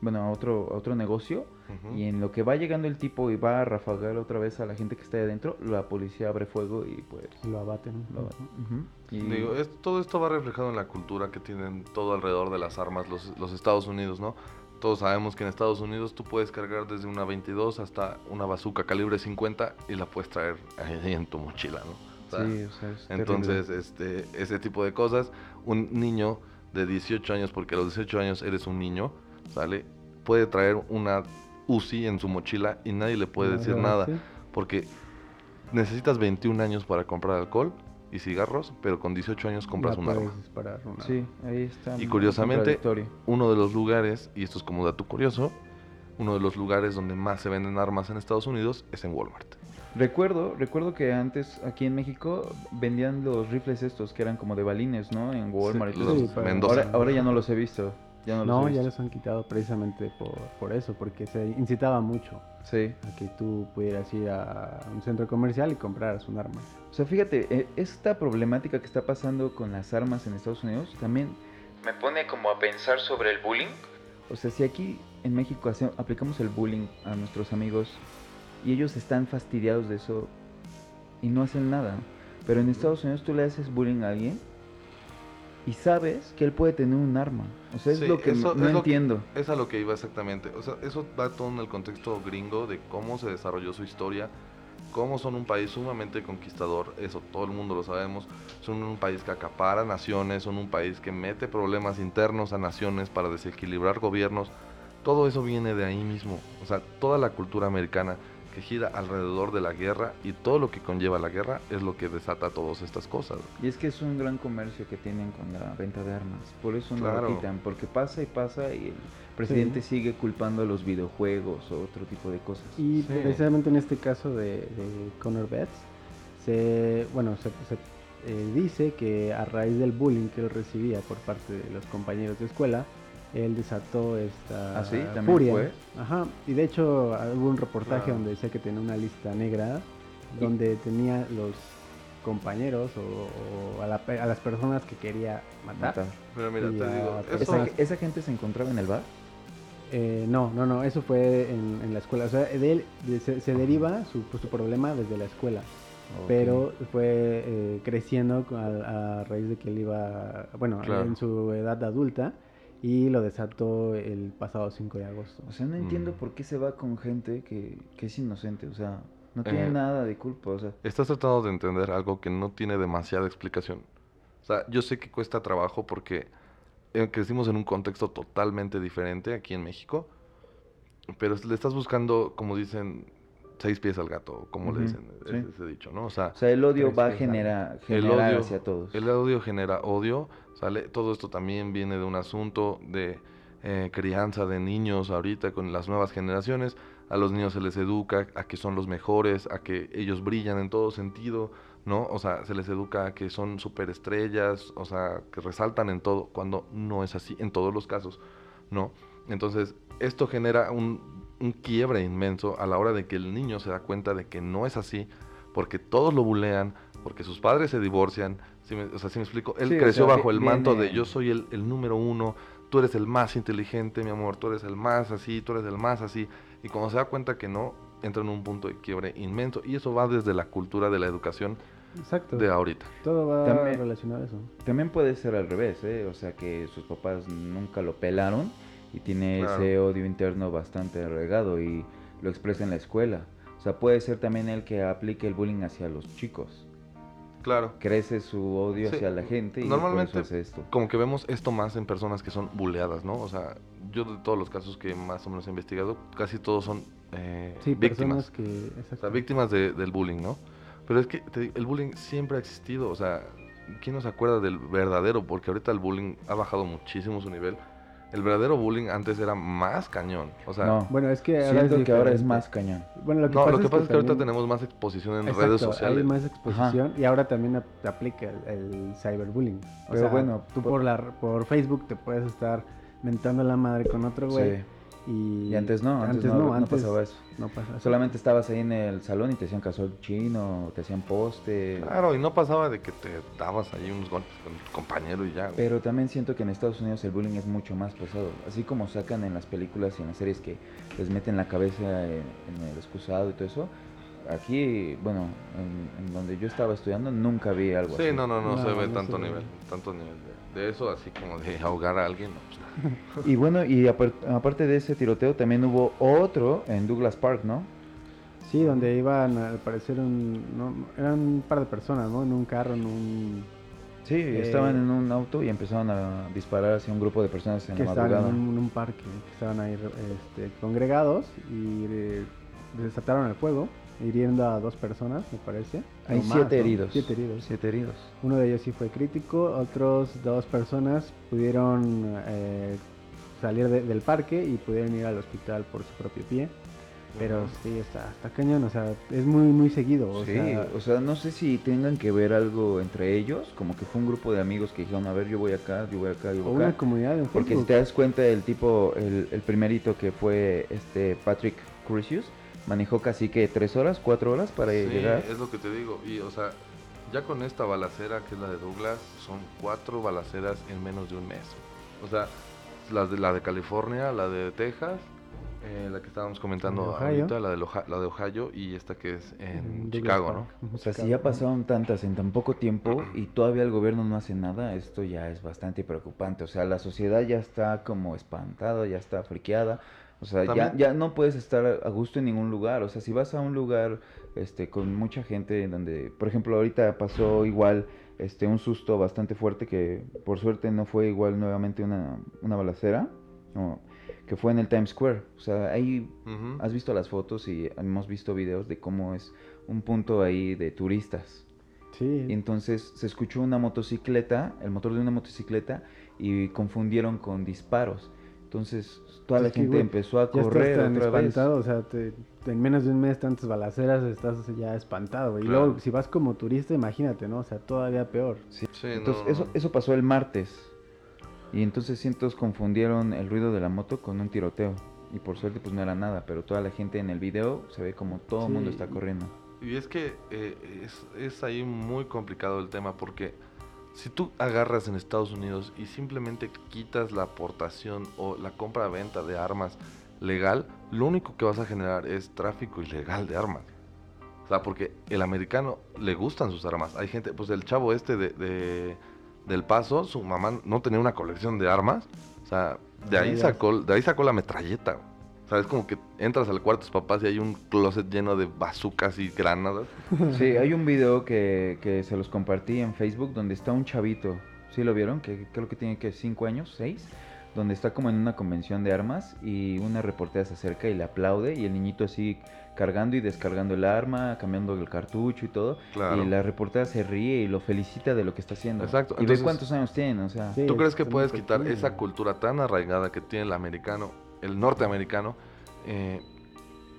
bueno, a otro, a otro negocio, y en lo que va llegando el tipo y va a rafagar otra vez a la gente que está ahí adentro, la policía abre fuego y pues... Lo abaten. lo- ujú, y- Digo, es- todo esto va reflejado en la cultura que tienen todo alrededor de las armas los, los Estados Unidos, ¿no? Todos sabemos que en Estados Unidos tú puedes cargar desde una 22 hasta una bazooka calibre 50 y la puedes traer ahí en tu mochila, ¿no? O sea, sí, o sea, es terrible. Entonces, este, ese tipo de cosas, un niño de 18 años, porque a los 18 años eres un niño, ¿sale? Puede traer una UCI en su mochila y nadie le puede decir nada, sí. porque necesitas 21 años para comprar alcohol y cigarros, pero con 18 años compras un arma. disparar una- Sí, ahí está. Y curiosamente, uno de los lugares, y esto es como dato curioso, uno de los lugares donde más se venden armas en Estados Unidos es en Walmart. Recuerdo, recuerdo que antes aquí en México vendían los rifles estos que eran como de balines, ¿no? En Walmart. y Sí, todo los Sí, eso. pero- Mendoza. ahora, ahora ya no los he visto. Ya no, No, los he ya los han quitado precisamente por, por eso, porque se incitaba mucho Sí. a que tú pudieras ir a un centro comercial y compraras un arma. O sea, fíjate, eh, esta problemática que está pasando con las armas en Estados Unidos también, Me pone como a pensar sobre el bullying. o sea, si aquí en México hace- aplicamos el bullying a nuestros amigos y ellos están fastidiados de eso y no hacen nada, pero en Estados Unidos tú le haces bullying a alguien y sabes que él puede tener un arma. O sea, es Sí, lo que eso no es lo que- entiendo. Es a lo que iba exactamente. O sea, eso va todo en el contexto gringo de cómo se desarrolló su historia, cómo son un país sumamente conquistador, eso todo el mundo lo sabemos. Son un país que acapara naciones, son un país que mete problemas internos a naciones para desequilibrar gobiernos. Todo eso viene de ahí mismo. O sea, toda la cultura americana que gira alrededor de la guerra y todo lo que conlleva la guerra es lo que desata todas estas cosas. Y es que es un gran comercio que tienen con la venta de armas. Por eso no Claro. lo quitan. Porque pasa y pasa y el presidente sigue culpando a los videojuegos o otro tipo de cosas. Y Sí. precisamente en este caso de, de Connor Betts, se, bueno, se, se, eh, dice que a raíz del bullying que él recibía por parte de los compañeros de escuela, él desató esta ¿Ah, sí? ¿También furia. fue? Ajá, y de hecho hubo un reportaje donde decía que tenía una lista negra donde tenía los compañeros o, o a, la pe- a las personas que quería matar. Matar. Pero mira, Y te digo, eso, ¿Esa, esa gente se encontraba en el bar? Eh, no, no, no, eso fue en, en la escuela. O sea, de él de- se, se deriva su, pues, su problema desde la escuela. Pero fue eh, creciendo con- a, a raíz de que él iba, bueno, Claro. en su edad adulta. Y lo desató el pasado 5 de agosto. O sea, no entiendo Mm. por qué se va con gente que, que es inocente. O sea, no tiene Eh, nada de culpa. O sea, Estás tratando de entender algo que no tiene demasiada explicación. O sea, yo sé que cuesta trabajo porque eh, crecimos en un contexto totalmente diferente aquí en México, pero le estás buscando, como dicen, seis pies al gato, como le dicen sí. ese, ese dicho, ¿no? O sea, o sea, el odio va a generar, odio, hacia todos. el odio genera odio, ¿sale? Todo esto también viene de un asunto de eh, crianza de niños ahorita con las nuevas generaciones. A los niños se les educa a que son los mejores, a que ellos brillan en todo sentido, ¿no? O sea, se les educa a que son superestrellas, o sea, que resaltan en todo, cuando no es así en todos los casos, ¿no? Entonces, esto genera un, un quiebre inmenso a la hora de que el niño se da cuenta de que no es así, porque todos lo bulean, porque sus padres se divorcian, ¿sí me- o sea, ¿sí me explico? Él Sí, o creció sea, bajo el manto de yo soy el, el número uno, tú eres el más inteligente, mi amor, tú eres el más así, tú eres el más así, y cuando se da cuenta que no, entra en un punto de quiebre inmenso, y eso va desde la cultura de la educación Exacto. de ahorita. Todo va También- relacionado a eso. También puede ser al revés, ¿eh? O sea, que sus papás nunca lo pelaron y tiene Claro. ese odio interno bastante regado y lo expresa en la escuela. O sea, puede ser también el que aplique el bullying hacia los chicos. Claro. Crece su odio Sí, hacia la gente y normalmente por eso hace esto. como que vemos esto más en personas que son buleadas, ¿no? O sea, yo de todos los casos que más o menos he investigado, casi todos son eh, Sí, víctimas. personas que... O sea, víctimas de- del bullying, ¿no? Pero es que te digo, el bullying siempre ha existido, o sea, ¿quién no se acuerda del verdadero? Porque ahorita el bullying ha bajado muchísimo su nivel. El verdadero bullying antes era más cañón, o sea... no, Bueno, es que ahora siento es que ahora es más cañón. Bueno, lo que no, pasa, lo que es, pasa es que ahorita también- tenemos más exposición en Exacto, redes sociales. Hay más exposición y ahora también ap- aplica el, el cyberbullying. O Pero sea, bueno, tú por- por, la, por Facebook te puedes estar mentando la madre con otro güey. Sí. Y, Y antes no, antes, no, no antes pasaba eso. no pasaba. Solamente estabas ahí en el salón y te hacían calzón chino, te hacían poste. Claro, y no pasaba de que te dabas ahí unos golpes con tu compañero y ya. güey. Pero también siento que en Estados Unidos el bullying es mucho más pesado. Así como sacan en las películas y en las series que les meten la cabeza en, en el excusado y todo eso. Aquí, bueno, en, en donde yo estaba estudiando nunca vi algo Sí, así. no, no, no, No, se ve no tanto se ve. nivel, tanto nivel de, de eso, así como de ahogar a alguien. no, pues, Y bueno, y apar- aparte de ese tiroteo también hubo otro en Douglas Park, ¿no? Sí, donde iban al parecer un, no, eran un par de personas, ¿no? En un carro, en un... Sí, Eh, estaban en un auto y empezaron a disparar hacia un grupo de personas en que la estaban madrugada. en un, en un parque, que estaban ahí este, congregados y eh, desataron el fuego, hiriendo a dos personas, me parece. Hay o más, siete ¿no? heridos. Siete heridos. Siete heridos. Uno de ellos sí fue crítico, otros dos personas pudieron eh, salir de- del parque y pudieron ir al hospital por su propio pie. Pero sí, está, está cañón, o sea, es muy, muy seguido. O sí, sea, o sea, no sé si tengan que ver algo entre ellos, como que fue un grupo de amigos que dijeron, a ver, yo voy acá, yo voy acá, yo o voy una acá. comunidad en Porque si te das cuenta, el tipo, el, el primerito que fue este Patrick Crucius, manejó casi que tres horas, cuatro horas para Sí, llegar. es lo que te digo. Y, o sea, ya con esta balacera que es la de Douglas, son cuatro balaceras en menos de un mes. O sea, las de, la de California, la de Texas, eh, la que estábamos comentando La de Ohio. ahorita, la de, Loja- la de Ohio y esta que es en Douglas Chicago, Park. ¿no? O sea, si ya pasaron tantas en tan poco tiempo y todavía el gobierno no hace nada, esto ya es bastante preocupante. O sea, la sociedad ya está como espantada, ya está friqueada. O sea, ya, ya no puedes estar a gusto en ningún lugar. O sea, si vas a un lugar este, con mucha gente en donde, por ejemplo, ahorita pasó igual este, un susto bastante fuerte que por suerte no fue igual nuevamente una, una balacera, no, que fue en el Times Square. O sea, ahí. Has visto las fotos y hemos visto videos de cómo es un punto ahí de turistas. Sí, Y entonces se escuchó una motocicleta, el motor de una motocicleta, y confundieron con disparos. Entonces toda la Es que, gente empezó a ya correr estás tan otra vez. espantado, o sea, te- en menos de un mes tantas balaceras estás ya espantado. güey. Y luego, si vas como turista, imagínate, ¿no? O sea, todavía peor. Sí. Sí, Entonces no, eso, eso pasó el martes. Y entonces cientos confundieron el ruido de la moto con un tiroteo. Y por suerte pues no era nada, pero toda la gente en el video se ve como todo el mundo está corriendo. Y es que eh, es, es ahí muy complicado el tema porque si tú agarras en Estados Unidos y simplemente quitas la aportación o la compra-venta de armas legal, lo único que vas a generar es tráfico ilegal de armas. O sea, porque el americano le gustan sus armas. Hay gente, pues el chavo este de, de- del Paso, su mamá no tenía una colección de armas O sea, de ahí Ah, sacó, de ahí sacó la metralleta. Sea, es como que entras al cuarto de tus papás y hay un closet lleno de bazucas y granadas. Sí, hay un video que, que se los compartí en Facebook donde está un chavito, ¿sí lo vieron? Que creo que tiene que 5 años, 6, donde está como en una convención de armas y una reportera se acerca y le aplaude y el niñito así cargando y descargando el arma, cambiando el cartucho y todo. Claro. Y la reportera se ríe y lo felicita de lo que está haciendo. Exacto, Y entonces- ve cuántos años tiene, o sea. Sí. ¿Tú crees que puedes quitar esa cultura tan arraigada que tiene el americano, el norteamericano, eh,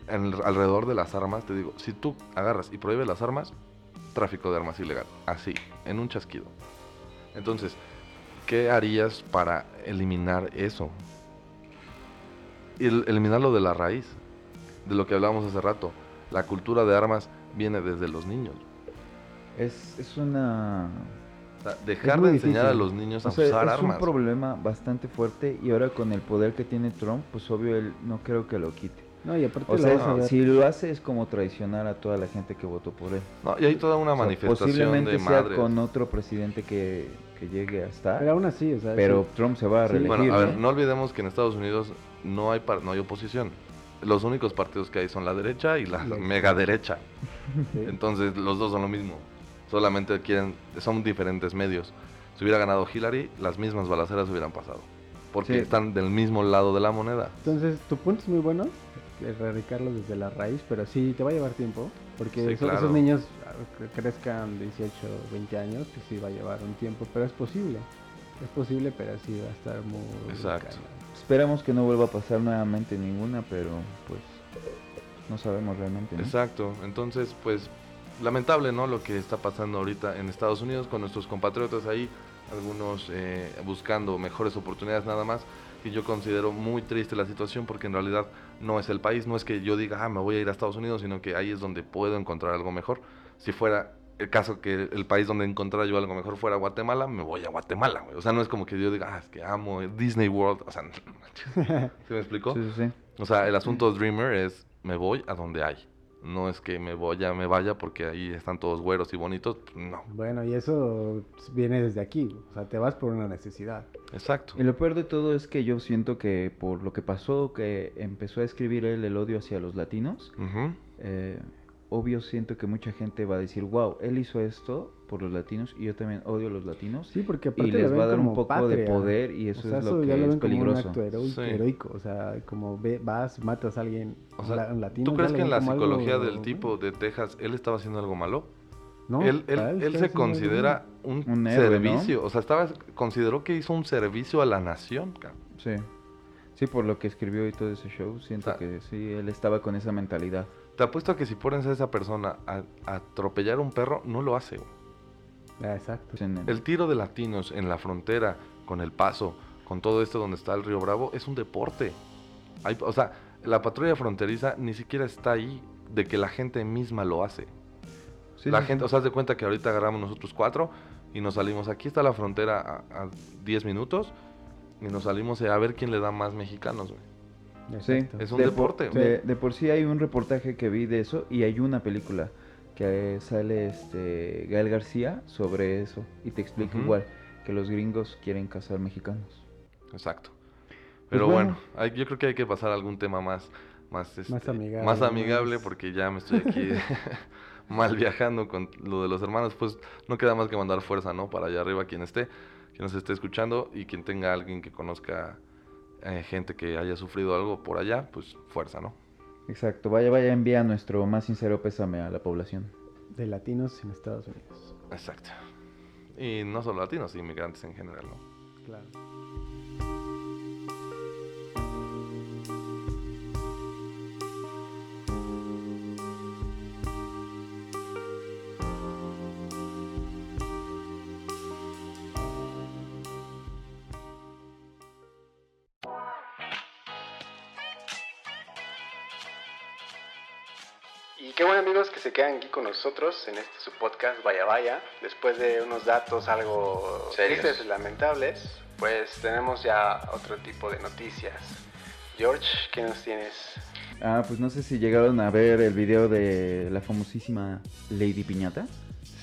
alrededor de las armas? Te digo, si tú agarras y prohíbes las armas, tráfico de armas ilegal. Así, en un chasquido. Entonces, ¿qué harías para eliminar eso? Eliminarlo de la raíz, de lo que hablábamos hace rato. La cultura de armas viene desde los niños. Es, es una... Sea, dejar de enseñar a los niños a O sea, usar es armas. un problema bastante fuerte y ahora con el poder que tiene Trump, pues obvio él no creo que lo quite. No, y aparte O sea, si lo hace es como traicionar a toda la gente que votó por él. No, y hay toda una O sea, manifestación posiblemente de sea madres. con otro presidente que, que llegue a estar, Pero aún así, o sea. pero sí. Trump se va a reelegir. Bueno, a ver, ¿no? no olvidemos que en Estados Unidos no hay par- no hay oposición. Los únicos partidos que hay son la derecha y la La- mega derecha. Sí. Entonces los dos son lo mismo. Solamente quieren, son diferentes medios. Si hubiera ganado Hillary, las mismas balaceras hubieran pasado. Porque Sí. están del mismo lado de la moneda. Entonces, tu punto es muy bueno, erradicarlo desde la raíz, pero sí te va a llevar tiempo, porque Sí, esos, claro. esos niños ah, que crezcan 18, 20 años, que sí va a llevar un tiempo, pero es posible. Es posible, pero sí va a estar muy... Exacto. Esperamos que no vuelva a pasar nuevamente ninguna, pero pues no sabemos realmente. ¿no? Exacto. Entonces, pues, lamentable, ¿no? Lo que está pasando ahorita en Estados Unidos con nuestros compatriotas ahí, algunos eh, buscando mejores oportunidades nada más. Y yo considero muy triste la situación porque en realidad no es el país, no es que yo diga, ah, me voy a ir a Estados Unidos, sino que ahí es donde puedo encontrar algo mejor. Si fuera el caso que el país donde encontrara yo algo mejor fuera Guatemala, me voy a Guatemala, güey. O sea, no es como que yo diga, ah, es que amo Disney World. O sea. ¿sí me explico? Sí, sí, sí. O sea, el asunto Dreamer es me voy a donde hay. No es que me vaya, me vaya porque ahí están todos güeros y bonitos. No, Bueno, y eso viene desde aquí, o sea, te vas por una necesidad. exacto. Y lo peor de todo es que yo siento que por lo que pasó, que empezó a escribir él el odio hacia los latinos, Ujú. eh, obvio siento que mucha gente va a decir, wow, él hizo esto por los latinos y yo también odio a los latinos. Sí, porque y aparte lo les va a dar un poco de poder y eso o sea, es eso lo ya que lo es ven como un peligroso. acto heroico, Sí. heroico, o sea, como ve, vas, matas a alguien, O sea, un latino. ¿tú crees que en la algo psicología del tipo de Texas él estaba haciendo algo malo? No, él él, se considera un, Un héroe, ¿no? servicio. O sea, estaba consideró que hizo un servicio a la nación. cabrón. Sí. Sí, por lo que escribió y todo ese show, siento que sí, él estaba con esa mentalidad. Te apuesto a que si pones a esa persona a, a atropellar a un perro, no lo hace. güey. Ah, exacto. El- tiro de latinos en la frontera, con el paso, con todo esto donde está el río Bravo, es un deporte. Hay- o sea, la patrulla fronteriza ni siquiera está ahí de que la gente misma lo hace. Sí, la sí, gente, o sea, haz de cuenta que ahorita agarramos nosotros cuatro y nos salimos. Aquí está la frontera a, a 10 minutos y nos salimos a ver quién le da más mexicanos, güey. Sí, es un de deporte. Por, de, de por sí hay un reportaje que vi de eso y hay una película que sale este Gael García sobre eso y te explica igual que los gringos quieren cazar mexicanos. Exacto. Pero bueno. bueno, hay- yo creo que hay que pasar a algún tema más, más, este, amigable, más amigable Más- porque ya me estoy aquí mal viajando con lo de los hermanos. Pues no queda más que mandar fuerza, ¿no? Para allá arriba quien esté, quien nos esté escuchando y quien tenga alguien que conozca eh, gente que haya sufrido algo por allá, pues fuerza, ¿no? Exacto, vaya, vaya, envía nuestro más sincero pésame a la población. De latinos en Estados Unidos. Exacto. Y no solo latinos, inmigrantes en general, ¿no? Claro. Quedan aquí con nosotros en este su podcast Vaya Vaya. Después de unos datos algo Serios. tristes y lamentables, pues tenemos ya otro tipo de noticias. George, ¿qué nos tienes? Ah, pues no sé si llegaron a ver el video de la famosísima Lady Piñata.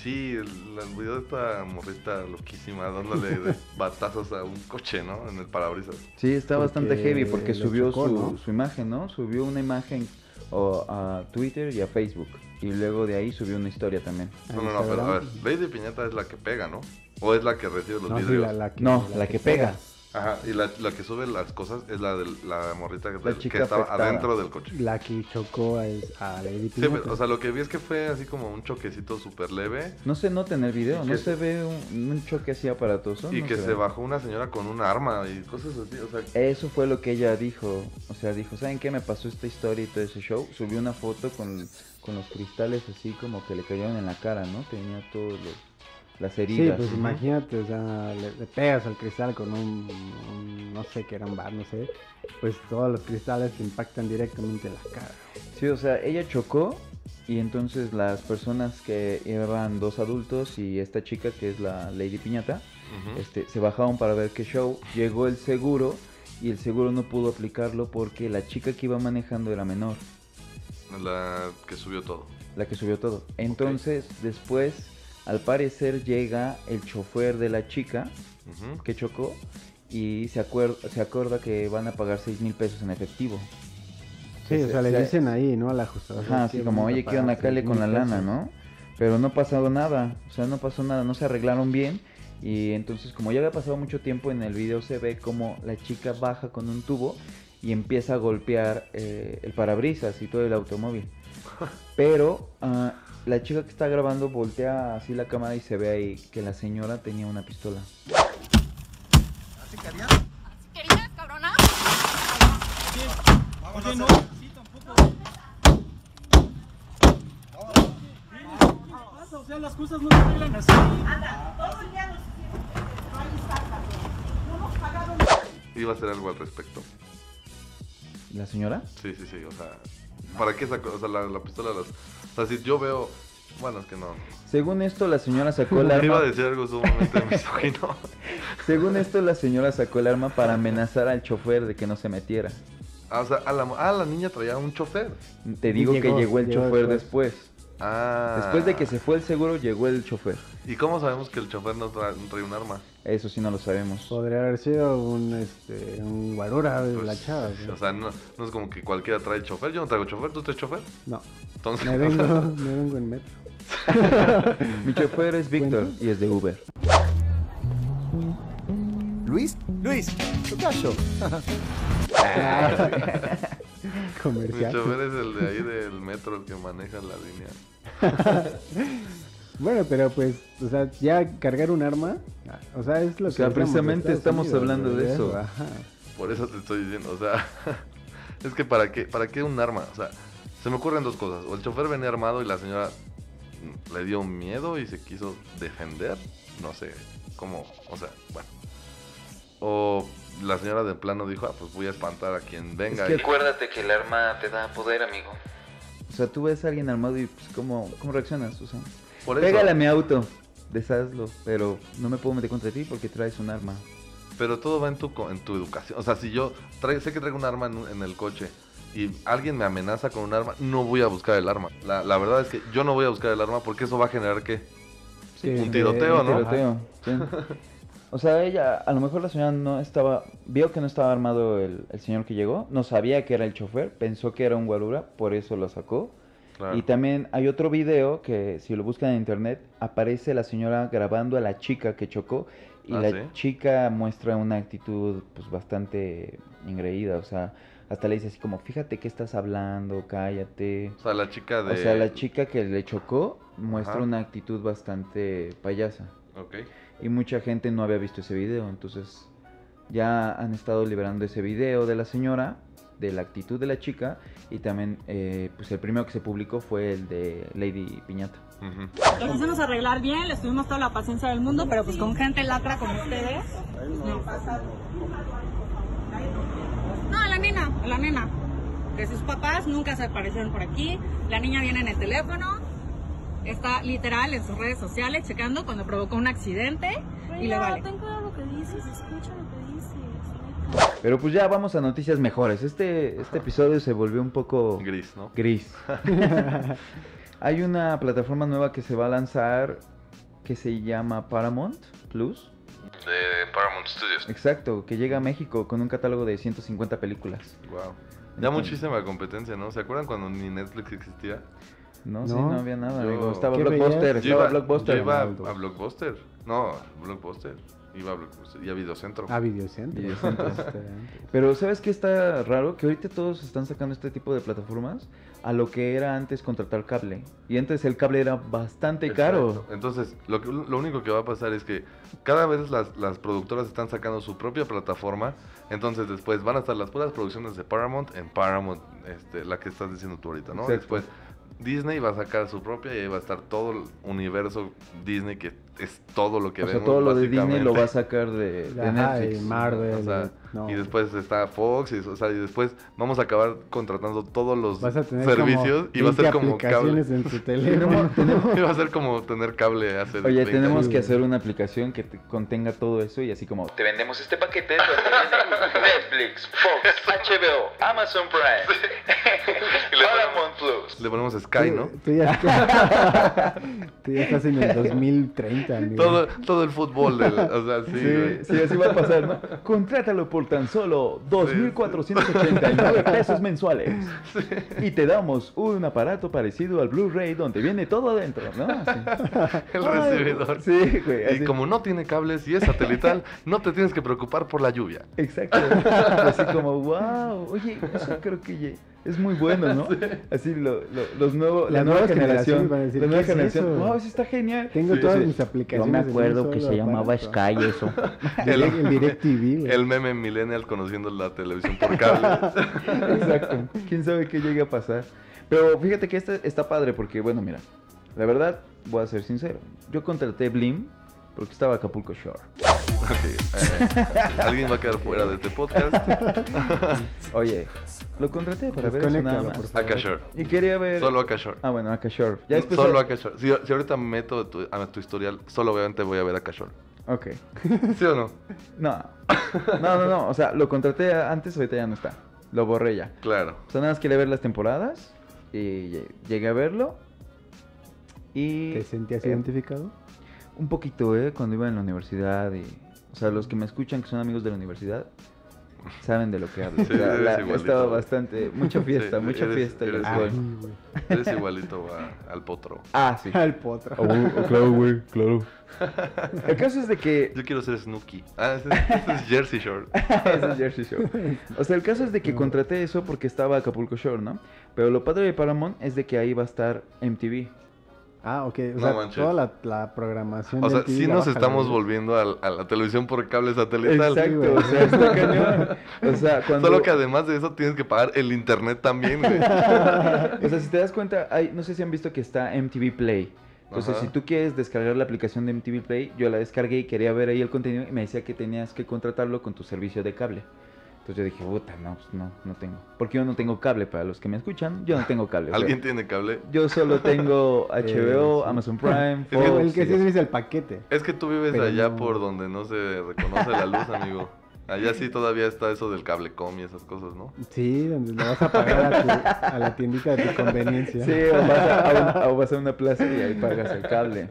Sí, el, el video de esta morrita loquísima dándole de batazos a un coche, ¿no? En el parabrisas. Sí, está bastante Porque heavy porque subió chocó, su, ¿no? su imagen, ¿no? Subió una imagen o, a Twitter y a Facebook. Y luego de ahí subió una historia también. No, no, no, pero a ver. Lady Piñata es la que pega, ¿no? O es la que recibe los No, sí, vidrios. la, la que, No, la que pega. Ajá, y la, la que sube las cosas es la de la morrita que, La chica que estaba afectada. adentro del coche. La que chocó a, a Lady Sí, pero, o sea, lo que vi es que fue así como un choquecito súper leve No se nota en el video, no que- se ve un, un choque así aparatoso. y no que se se bajó una señora con un arma y cosas así, o sea, Eso fue lo que ella dijo. O sea, dijo, ¿saben qué me pasó esta historia y todo ese show? Subió una foto con, con los cristales así como que le cayeron en la cara, ¿no? Tenía todos los las Sí, heridas. pues Ujú. imagínate, o sea, le, le pegas al cristal con un, un- no sé qué era un bar, no sé, pues todos los cristales te impactan directamente en la cara. Sí, o sea, ella chocó y entonces las personas que eran dos adultos y esta chica que es la Lady Piñata, este, se bajaron para ver qué show. Llegó el seguro y el seguro no pudo aplicarlo porque la chica que iba manejando era menor, la que subió todo. la que subió todo. Entonces, después, al parecer, llega el chofer de la chica que chocó y se, acuer- se acuerda que van a pagar 6 mil pesos en efectivo. Sí, o Se- sea, le dicen ahí, ¿no? A la ajustadora. Ajá, sí, así como, oye, ¿qué onda? Cale con la lana, pesos". ¿no? Pero no ha pasado nada, o sea, no pasó nada, no se arreglaron bien. Y entonces, como ya había pasado mucho tiempo, en el video se ve como la chica baja con un tubo y empieza a golpear eh, el parabrisas y todo el automóvil. Pero ah, la chica que está grabando voltea así la cámara y se ve ahí que la señora tenía una pistola. ¿Querías, cabrona? O sea, las cosas no se arreglan así. Iba a hacer algo al respecto. ¿La señora? Sí, sí, sí, o sea, ¿para qué sacó? O sea, la, la pistola, las... o sea, si yo veo, bueno, es que no. Según esto, la señora sacó el Iba a arma. decir algo sumamente misógino. Según esto, la señora sacó el arma para amenazar al chofer de que no se metiera. Ah, o sea, a la, ah, la niña traía un chofer. Te digo Llegó, que llegó el llegó chofer después. después. Ah. Después de que se fue el seguro, llegó el chofer. ¿Y cómo sabemos que el chofer no trae, no trae un arma? Eso sí no lo sabemos. Podría haber sido un, este, un guarura de Pues, la chava. ¿no? O sea, no, no es como que cualquiera trae el chofer. Yo no traigo chofer, ¿tú traes chofer? No, Entonces, me vengo, me vengo en metro. Mi chofer es Víctor y es de Uber. Luis, Luis, tu caso. mi Comercial. chofer es el de ahí del metro, el que maneja la línea. Bueno, pero pues, o sea, ya cargar un arma, o sea, es lo O que... sea, precisamente Estados estamos Unidos, hablando de eso. Ajá. Por eso te estoy diciendo, o sea, es que para qué, para qué un arma, o sea, se me ocurren dos cosas. O el chofer venía armado y la señora le dio miedo y se quiso defender, no sé cómo, o sea, bueno. O la señora de plano dijo, ah, pues voy a espantar a quien venga. que- y- Recuérdate que el arma te da poder, amigo. O sea, tú ves a alguien armado y pues, ¿cómo, cómo reaccionas, Susan? por eso, Pégale a mi auto, deshazlo, pero no me puedo meter contra ti porque traes un arma. Pero todo va en tu, co- en tu educación. O sea, si yo traigo- sé que traigo un arma en, un- en el coche y alguien me amenaza con un arma, no voy a buscar el arma. La, la verdad es que yo no voy a buscar el arma porque eso va a generar que Sí, un tiroteo, ¿no? Tiroteo, sí. O sea, ella, a lo mejor la señora no estaba, vio que no estaba armado el, el señor que llegó, no sabía que era el chofer, pensó que era un guarura, por eso lo sacó. Claro. Y también hay otro video que si lo buscan en internet, aparece la señora grabando a la chica que chocó y Ah, la ¿sí? chica muestra una actitud pues bastante engreída, o sea, hasta le dice así como, fíjate que estás hablando, cállate. O sea, la chica de... O sea, la chica que le chocó muestra Ajá. una actitud bastante payasa. Ok. Y mucha gente no había visto ese video, entonces ya han estado liberando ese video de la señora, de la actitud de la chica, y también eh, pues el primero que se publicó fue el de Lady Piñata. Lo quisimos arreglar bien, les tuvimos toda la paciencia del mundo, pero pues con gente lacra como ustedes. No. No, la nena, la nena. Que sus papás nunca se aparecieron por aquí. La niña viene en el teléfono. Está literal en sus redes sociales checando cuando provocó un accidente y le vale. Ten cuidado lo que dices, escucha lo que dices. Pero pues ya vamos a noticias mejores. Este, este episodio se volvió un poco Gris, ¿no? gris. Hay una plataforma nueva que se va a lanzar que se llama Paramount Plus. De Paramount Studios. Exacto, que llega a México con un catálogo de 150 películas. Wow. Ya Entonces- muchísima competencia, ¿no? ¿Se acuerdan cuando ni Netflix existía? No, sí, No. no había nada, Yo- amigo. Estaba ¿Qué Blockbuster, estaba iba, Blockbuster. yo iba a, a Blockbuster. No, a Blockbuster. Iba a Blockbuster y a Videocentro. Ah, Videocentro. Videocentro. Este, Pero ¿sabes qué está raro? Que ahorita todos están sacando este tipo de plataformas a lo que era antes contratar cable. Y antes el cable era bastante caro. Entonces, lo, que- lo único que va a pasar es que cada vez las, las productoras están sacando su propia plataforma. Entonces, después van a estar las puras producciones de Paramount en Paramount, este, la que estás diciendo tú ahorita, ¿no? Exacto. Después, Disney va a sacar su propia y ahí va a estar todo el universo Disney, que es todo lo que O sea, vemos. todo lo de Disney lo va a sacar de, de Ajá, Netflix. y Marvel. O sea, no. Y después está Fox, y, o sea, y después vamos a acabar contratando todos los Vas a tener servicios y va a ser 20 como cable. en tu teléfono. Y va a ser como tener cable hace Oye, 20 tenemos años. que hacer una aplicación que te- contenga todo eso y así como... Te vendemos este paquete donde Netflix, Fox, HBO, Amazon Prime, Paramount Plus. Le ponemos Sky, ¿no? Tú, ya estás, tú ya estás en el 2030, amigo. Todo, todo el fútbol, del- o sea, sí, Sí, güey. sí, así va a pasar, ¿no? Contrátalo por tan solo 2.489 pesos mensuales. Y te damos un aparato parecido al Blu-ray donde viene todo adentro, ¿no? Así. El Ay, recibidor. Sí, güey. Y como no tiene cables y es satelital, no te tienes que preocupar por la lluvia. Exacto. Así como, wow. Oye, eso creo que es muy bueno, ¿no? Así lo, lo- los nuevos, la Las nueva nuevas generación. a decir, la nueva ¿qué es generación. eso? Wow, eso está genial. Tengo Sí, todas sí. mis Yo aplicaciones. me en un acuerdo que se llamaba aparato. Sky eso. El- Direct- el DirecTV, güey. El meme millennial conociendo la televisión por cable. Exacto. ¿Quién sabe qué llegue a pasar? Pero fíjate que este está padre porque, bueno, mira, la verdad, voy a ser sincero. Yo contraté Blim porque estaba Acapulco Shore. Ok, eh, Alguien va a quedar fuera de este podcast. Oye, lo contraté para ver eso nada más. favor. Akashore. Y quería ver... Solo Akashore. Ah, bueno, Akashore. Ya después... Solo Akashore. Si, si ahorita me meto tu- a tu historial, solo obviamente voy a ver Akashore. Ok. ¿Sí o no? No. No, no, no. O sea, lo contraté antes, ahorita ya no está. Lo borré ya. Claro. O sea, nada más quería ver las temporadas. Y lle- llegué a verlo. Y. ¿Te sentías eh, identificado? Un poquito, ¿eh? Cuando iba en la universidad y... O sea, los que me escuchan que son amigos de la universidad saben de lo que hablo. Sí, O sea, eres la- igualito. estaba bastante... Mucha fiesta, Sí, mucha eres- fiesta y eres. Ay, güey. Eres igualito a- al potro. Ah, sí. Al potro. claro, güey, claro. El caso es de que... Yo quiero ser Snooki. Ah, ese, ese es Jersey Shore. Ese es Jersey Shore. O sea, el caso es de que contraté eso porque estaba Acapulco Shore, ¿no? Pero lo padre de Paramount es de que ahí va a estar MTV. Ah, ok. O No sea, manches. toda la, la programación O sea, sí nos estamos la- volviendo al- a, la televisión por cable satelital. Exacto, o sea, está cañón. O sea, cuando... Solo que además de eso tienes que pagar el internet también, güey. O sea, si te das cuenta, hay, no sé si han visto que está MTV Play. Entonces, Ajá. si tú quieres descargar la aplicación de MTV Play, yo la descargué y quería ver ahí el contenido y me decía que tenías que contratarlo con tu servicio de cable. Entonces yo dije, puta, no, pues no, no tengo. Porque yo no tengo cable, para los que me escuchan, yo no tengo cable. ¿Alguien tiene cable? Yo solo tengo HBO, sí. Amazon Prime, Fox, el que sí es el paquete. Es que tú vives Pero allá no. por donde no se reconoce la luz, amigo. Allá sí todavía está eso del cablecom y esas cosas, ¿no? Sí, donde le vas a pagar a, tu- a la tiendita de tu conveniencia. Sí, o vas, a, a un- o vas a una plaza y ahí pagas el cable.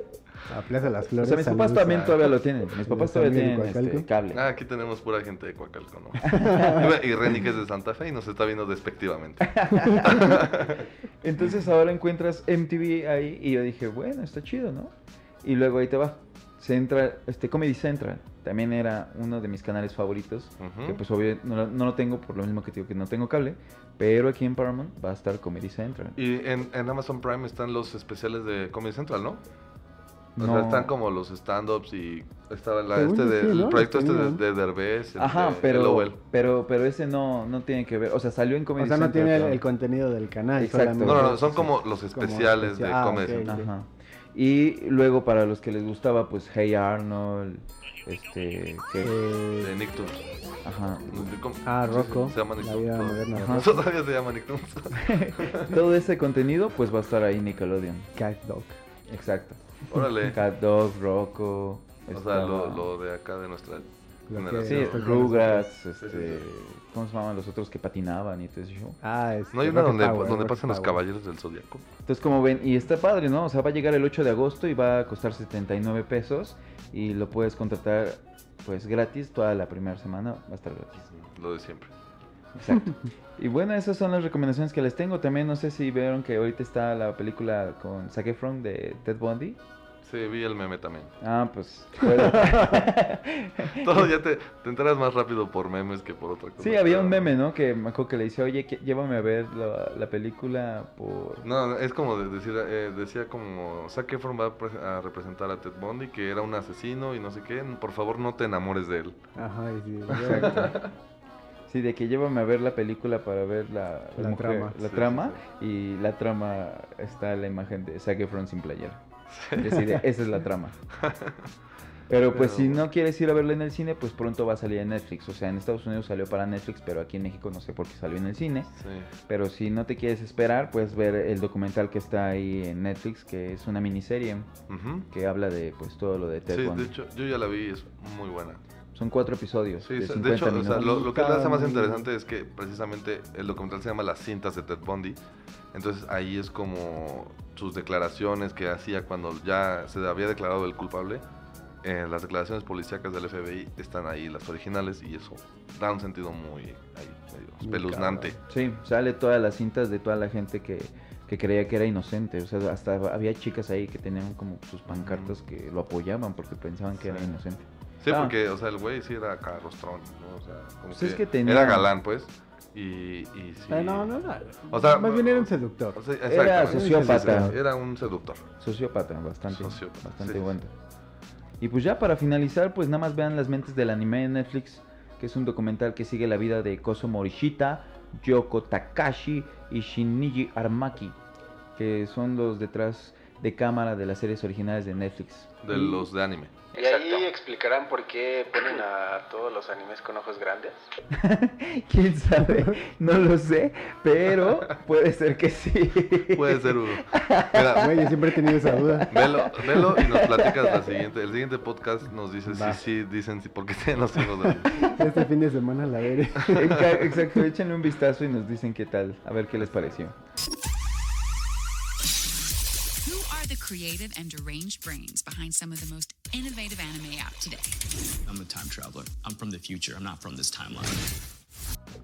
A Plaza Las O Flores. sea, mis papás también a- todavía lo tienen. Mis papás todavía tienen este, cable. Ah, aquí tenemos pura gente de Coacalco, ¿no? y Renny que es de Santa Fe y nos está viendo despectivamente. Entonces ahora encuentras MTV ahí y yo dije, bueno, está chido, ¿no? Y luego ahí te va. Central, este Comedy Central también era uno de mis canales favoritos. Que pues obvio no, lo- no lo tengo por lo mismo que digo que no tengo cable. Pero aquí en Paramount va a estar Comedy Central. Y en, en Amazon Prime están los especiales de Comedy Central, ¿no? O No. sea, están como los stand-ups y estaba la, este yo de, sí, el ¿no? proyecto este de, Derbez, el Ajá, de pero, pero pero ese no, no tiene que ver. O sea, salió en Comedy O sea, no Central. tiene el, contenido del canal. Exacto. No, no, no, son como los especiales de especial. Ah, Comedy. Ajá. Y luego para los que les gustaba, pues Hey Arnold, este, que, Eh, De Nicktoons. ajá, ¿Cómo- Ah, Rocco, Se llama la Nicktoons. todavía se llama Nicktoons. todo ese contenido, pues va a estar ahí Nickelodeon. Cat Dog. Exacto. Órale. Cat Dog, Rocco. O sea, lo, lo de acá de nuestra Generación. Sí, Rugrats, sí, este, ¿cómo se llamaban los otros que patinaban y todo show? Ah, este, No hay una donde, Power, donde Rocket pasan los caballeros del zodiaco. Entonces, como ven, y está padre, ¿no? O sea, va a llegar el 8 de agosto y va a costar 79 pesos y lo puedes contratar pues gratis toda la primera semana, va a estar gratis. Lo de siempre. Exacto. y bueno, esas son las recomendaciones que les tengo. También no sé si vieron que ahorita está la película con Zac Efron de Ted Bundy. Sí, vi el meme también. Ah, pues. bueno. Todo ya te, te enteras más rápido por memes que por otra cosa. sí, había un meme, ¿no? Que me acuerdo que le dice, oye, que- llévame a ver la, la película por... No, no, es como de decir, eh, decía como Zac Efron va a, pre- a representar a Ted Bundy, que era un asesino y no sé qué. Por favor, no te enamores de él. Ajá, sí, Exacto. Sí, de que llévame a ver la película para ver la, La mujer- trama. La Sí, trama sí, y la trama está la imagen de Zac Efron sin playera. Es decir, esa es la trama. Pero pues Pero si no quieres ir a verla en el cine, pues pronto va a salir en Netflix. O sea, en Estados Unidos salió para Netflix, pero aquí en México no sé por qué salió en el cine. Sí. Pero si no te quieres esperar, puedes ver el documental que está ahí en Netflix, que es una miniserie que habla de pues todo lo de Ted Sí, de hecho, yo ya la vi, es muy buena. Son cuatro episodios Sí, de o sea, 50 de hecho, o sea, minutos. lo, lo que le hace más interesante es que precisamente el documental se llama Las cintas de Ted Bundy. Entonces ahí es como sus declaraciones que hacía cuando ya se había declarado el culpable. Eh, las declaraciones policíacas del FBI están ahí, las originales, y eso da un sentido muy ahí, medio espeluznante. Sí, sale todas las cintas de toda la gente que, que creía que era inocente. O sea, hasta había chicas ahí que tenían como sus pancartas que lo apoyaban porque pensaban que era inocente. Sí, Ah. porque, o sea, el güey sí era carrostrón, ¿no? O sea, como Pues que, es que tenía- era galán, pues. Y, y sí. Eh, no, no, no. O sea, más bien era un seductor. o sea, Era sociópata. sí, sí, Era un seductor. Sociópata, bastante, Sociópata, bastante sí, bueno. Y pues ya para finalizar, pues nada más vean Las Mentes del Anime en Netflix, que es un documental que sigue la vida de Koso Morishita, Yoko Takashi y Shinji Armaki, que son los detrás de cámara de las series originales de Netflix. De Y- los de anime. Y ahí explicarán por qué ponen a todos los animes con ojos grandes. ¿Quién sabe? No lo sé, pero puede ser que sí. Puede ser uno. Mira, Güey, yo siempre he tenido esa duda. velo, velo y nos platicas la siguiente. El siguiente podcast nos dice Va. si sí, dicen si porque tienen los ojos de Este fin de semana la veré. Exacto, échenle un vistazo y nos dicen qué tal, a ver qué les pareció. Creative and deranged brains behind some of the most innovative anime out today? I'm a time traveler. I'm from the future. I'm not from this timeline.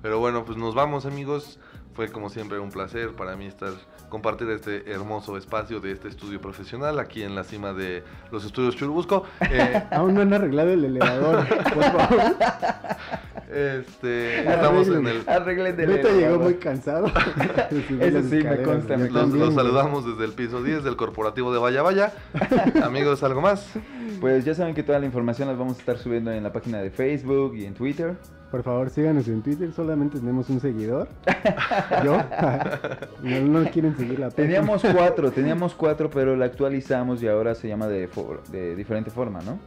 Pero bueno, pues nos vamos amigos. Fue como siempre un placer para mí estar compartir este hermoso espacio de este estudio profesional aquí en la cima de los estudios Churubusco. Eh, Aún no han arreglado el elevador, por favor. este, estamos en el Arreglen del Beto llegó muy cansado. de Eso sí, me consta, me Los, los saludamos desde el piso 10 del corporativo de Vaya Vaya. Amigos, ¿algo más? Pues ya saben que toda la información las vamos a estar subiendo en la página de Facebook y en Twitter. Por favor, síganos en Twitter. Solamente tenemos un seguidor. Yo. no, no quieren seguir la página. Teníamos cuatro, teníamos cuatro, pero la actualizamos y ahora se llama de, for- de diferente forma, ¿no?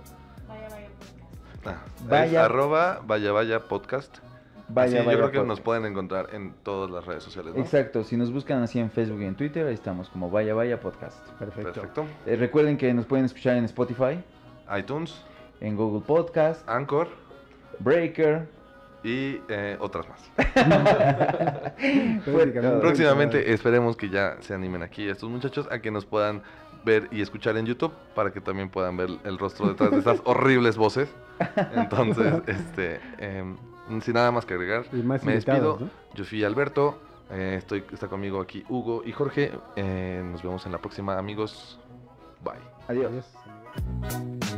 Vaya, vaya, podcast. Ah, es Vaya. arroba Vaya Vaya Podcast. Vaya, Así, vaya yo creo que podcast. nos pueden encontrar en todas las redes sociales, ¿no? Exacto, si nos buscan así en Facebook y en Twitter, ahí estamos como Vaya Vaya Podcast. Perfecto. Perfecto. Eh, recuerden que nos pueden escuchar en Spotify, iTunes, en Google Podcast, Anchor Breaker. y eh, otras más. Próximamente esperemos que ya se animen aquí estos muchachos a que nos puedan ver y escuchar en YouTube para que también puedan ver el rostro detrás de estas horribles voces. Entonces, este, em, sin nada más que agregar, Y más me despido. Yo fui Alberto, eh, estoy, está conmigo aquí Hugo y Jorge. Eh, nos vemos en la próxima, amigos. Bye. Adiós. Adiós.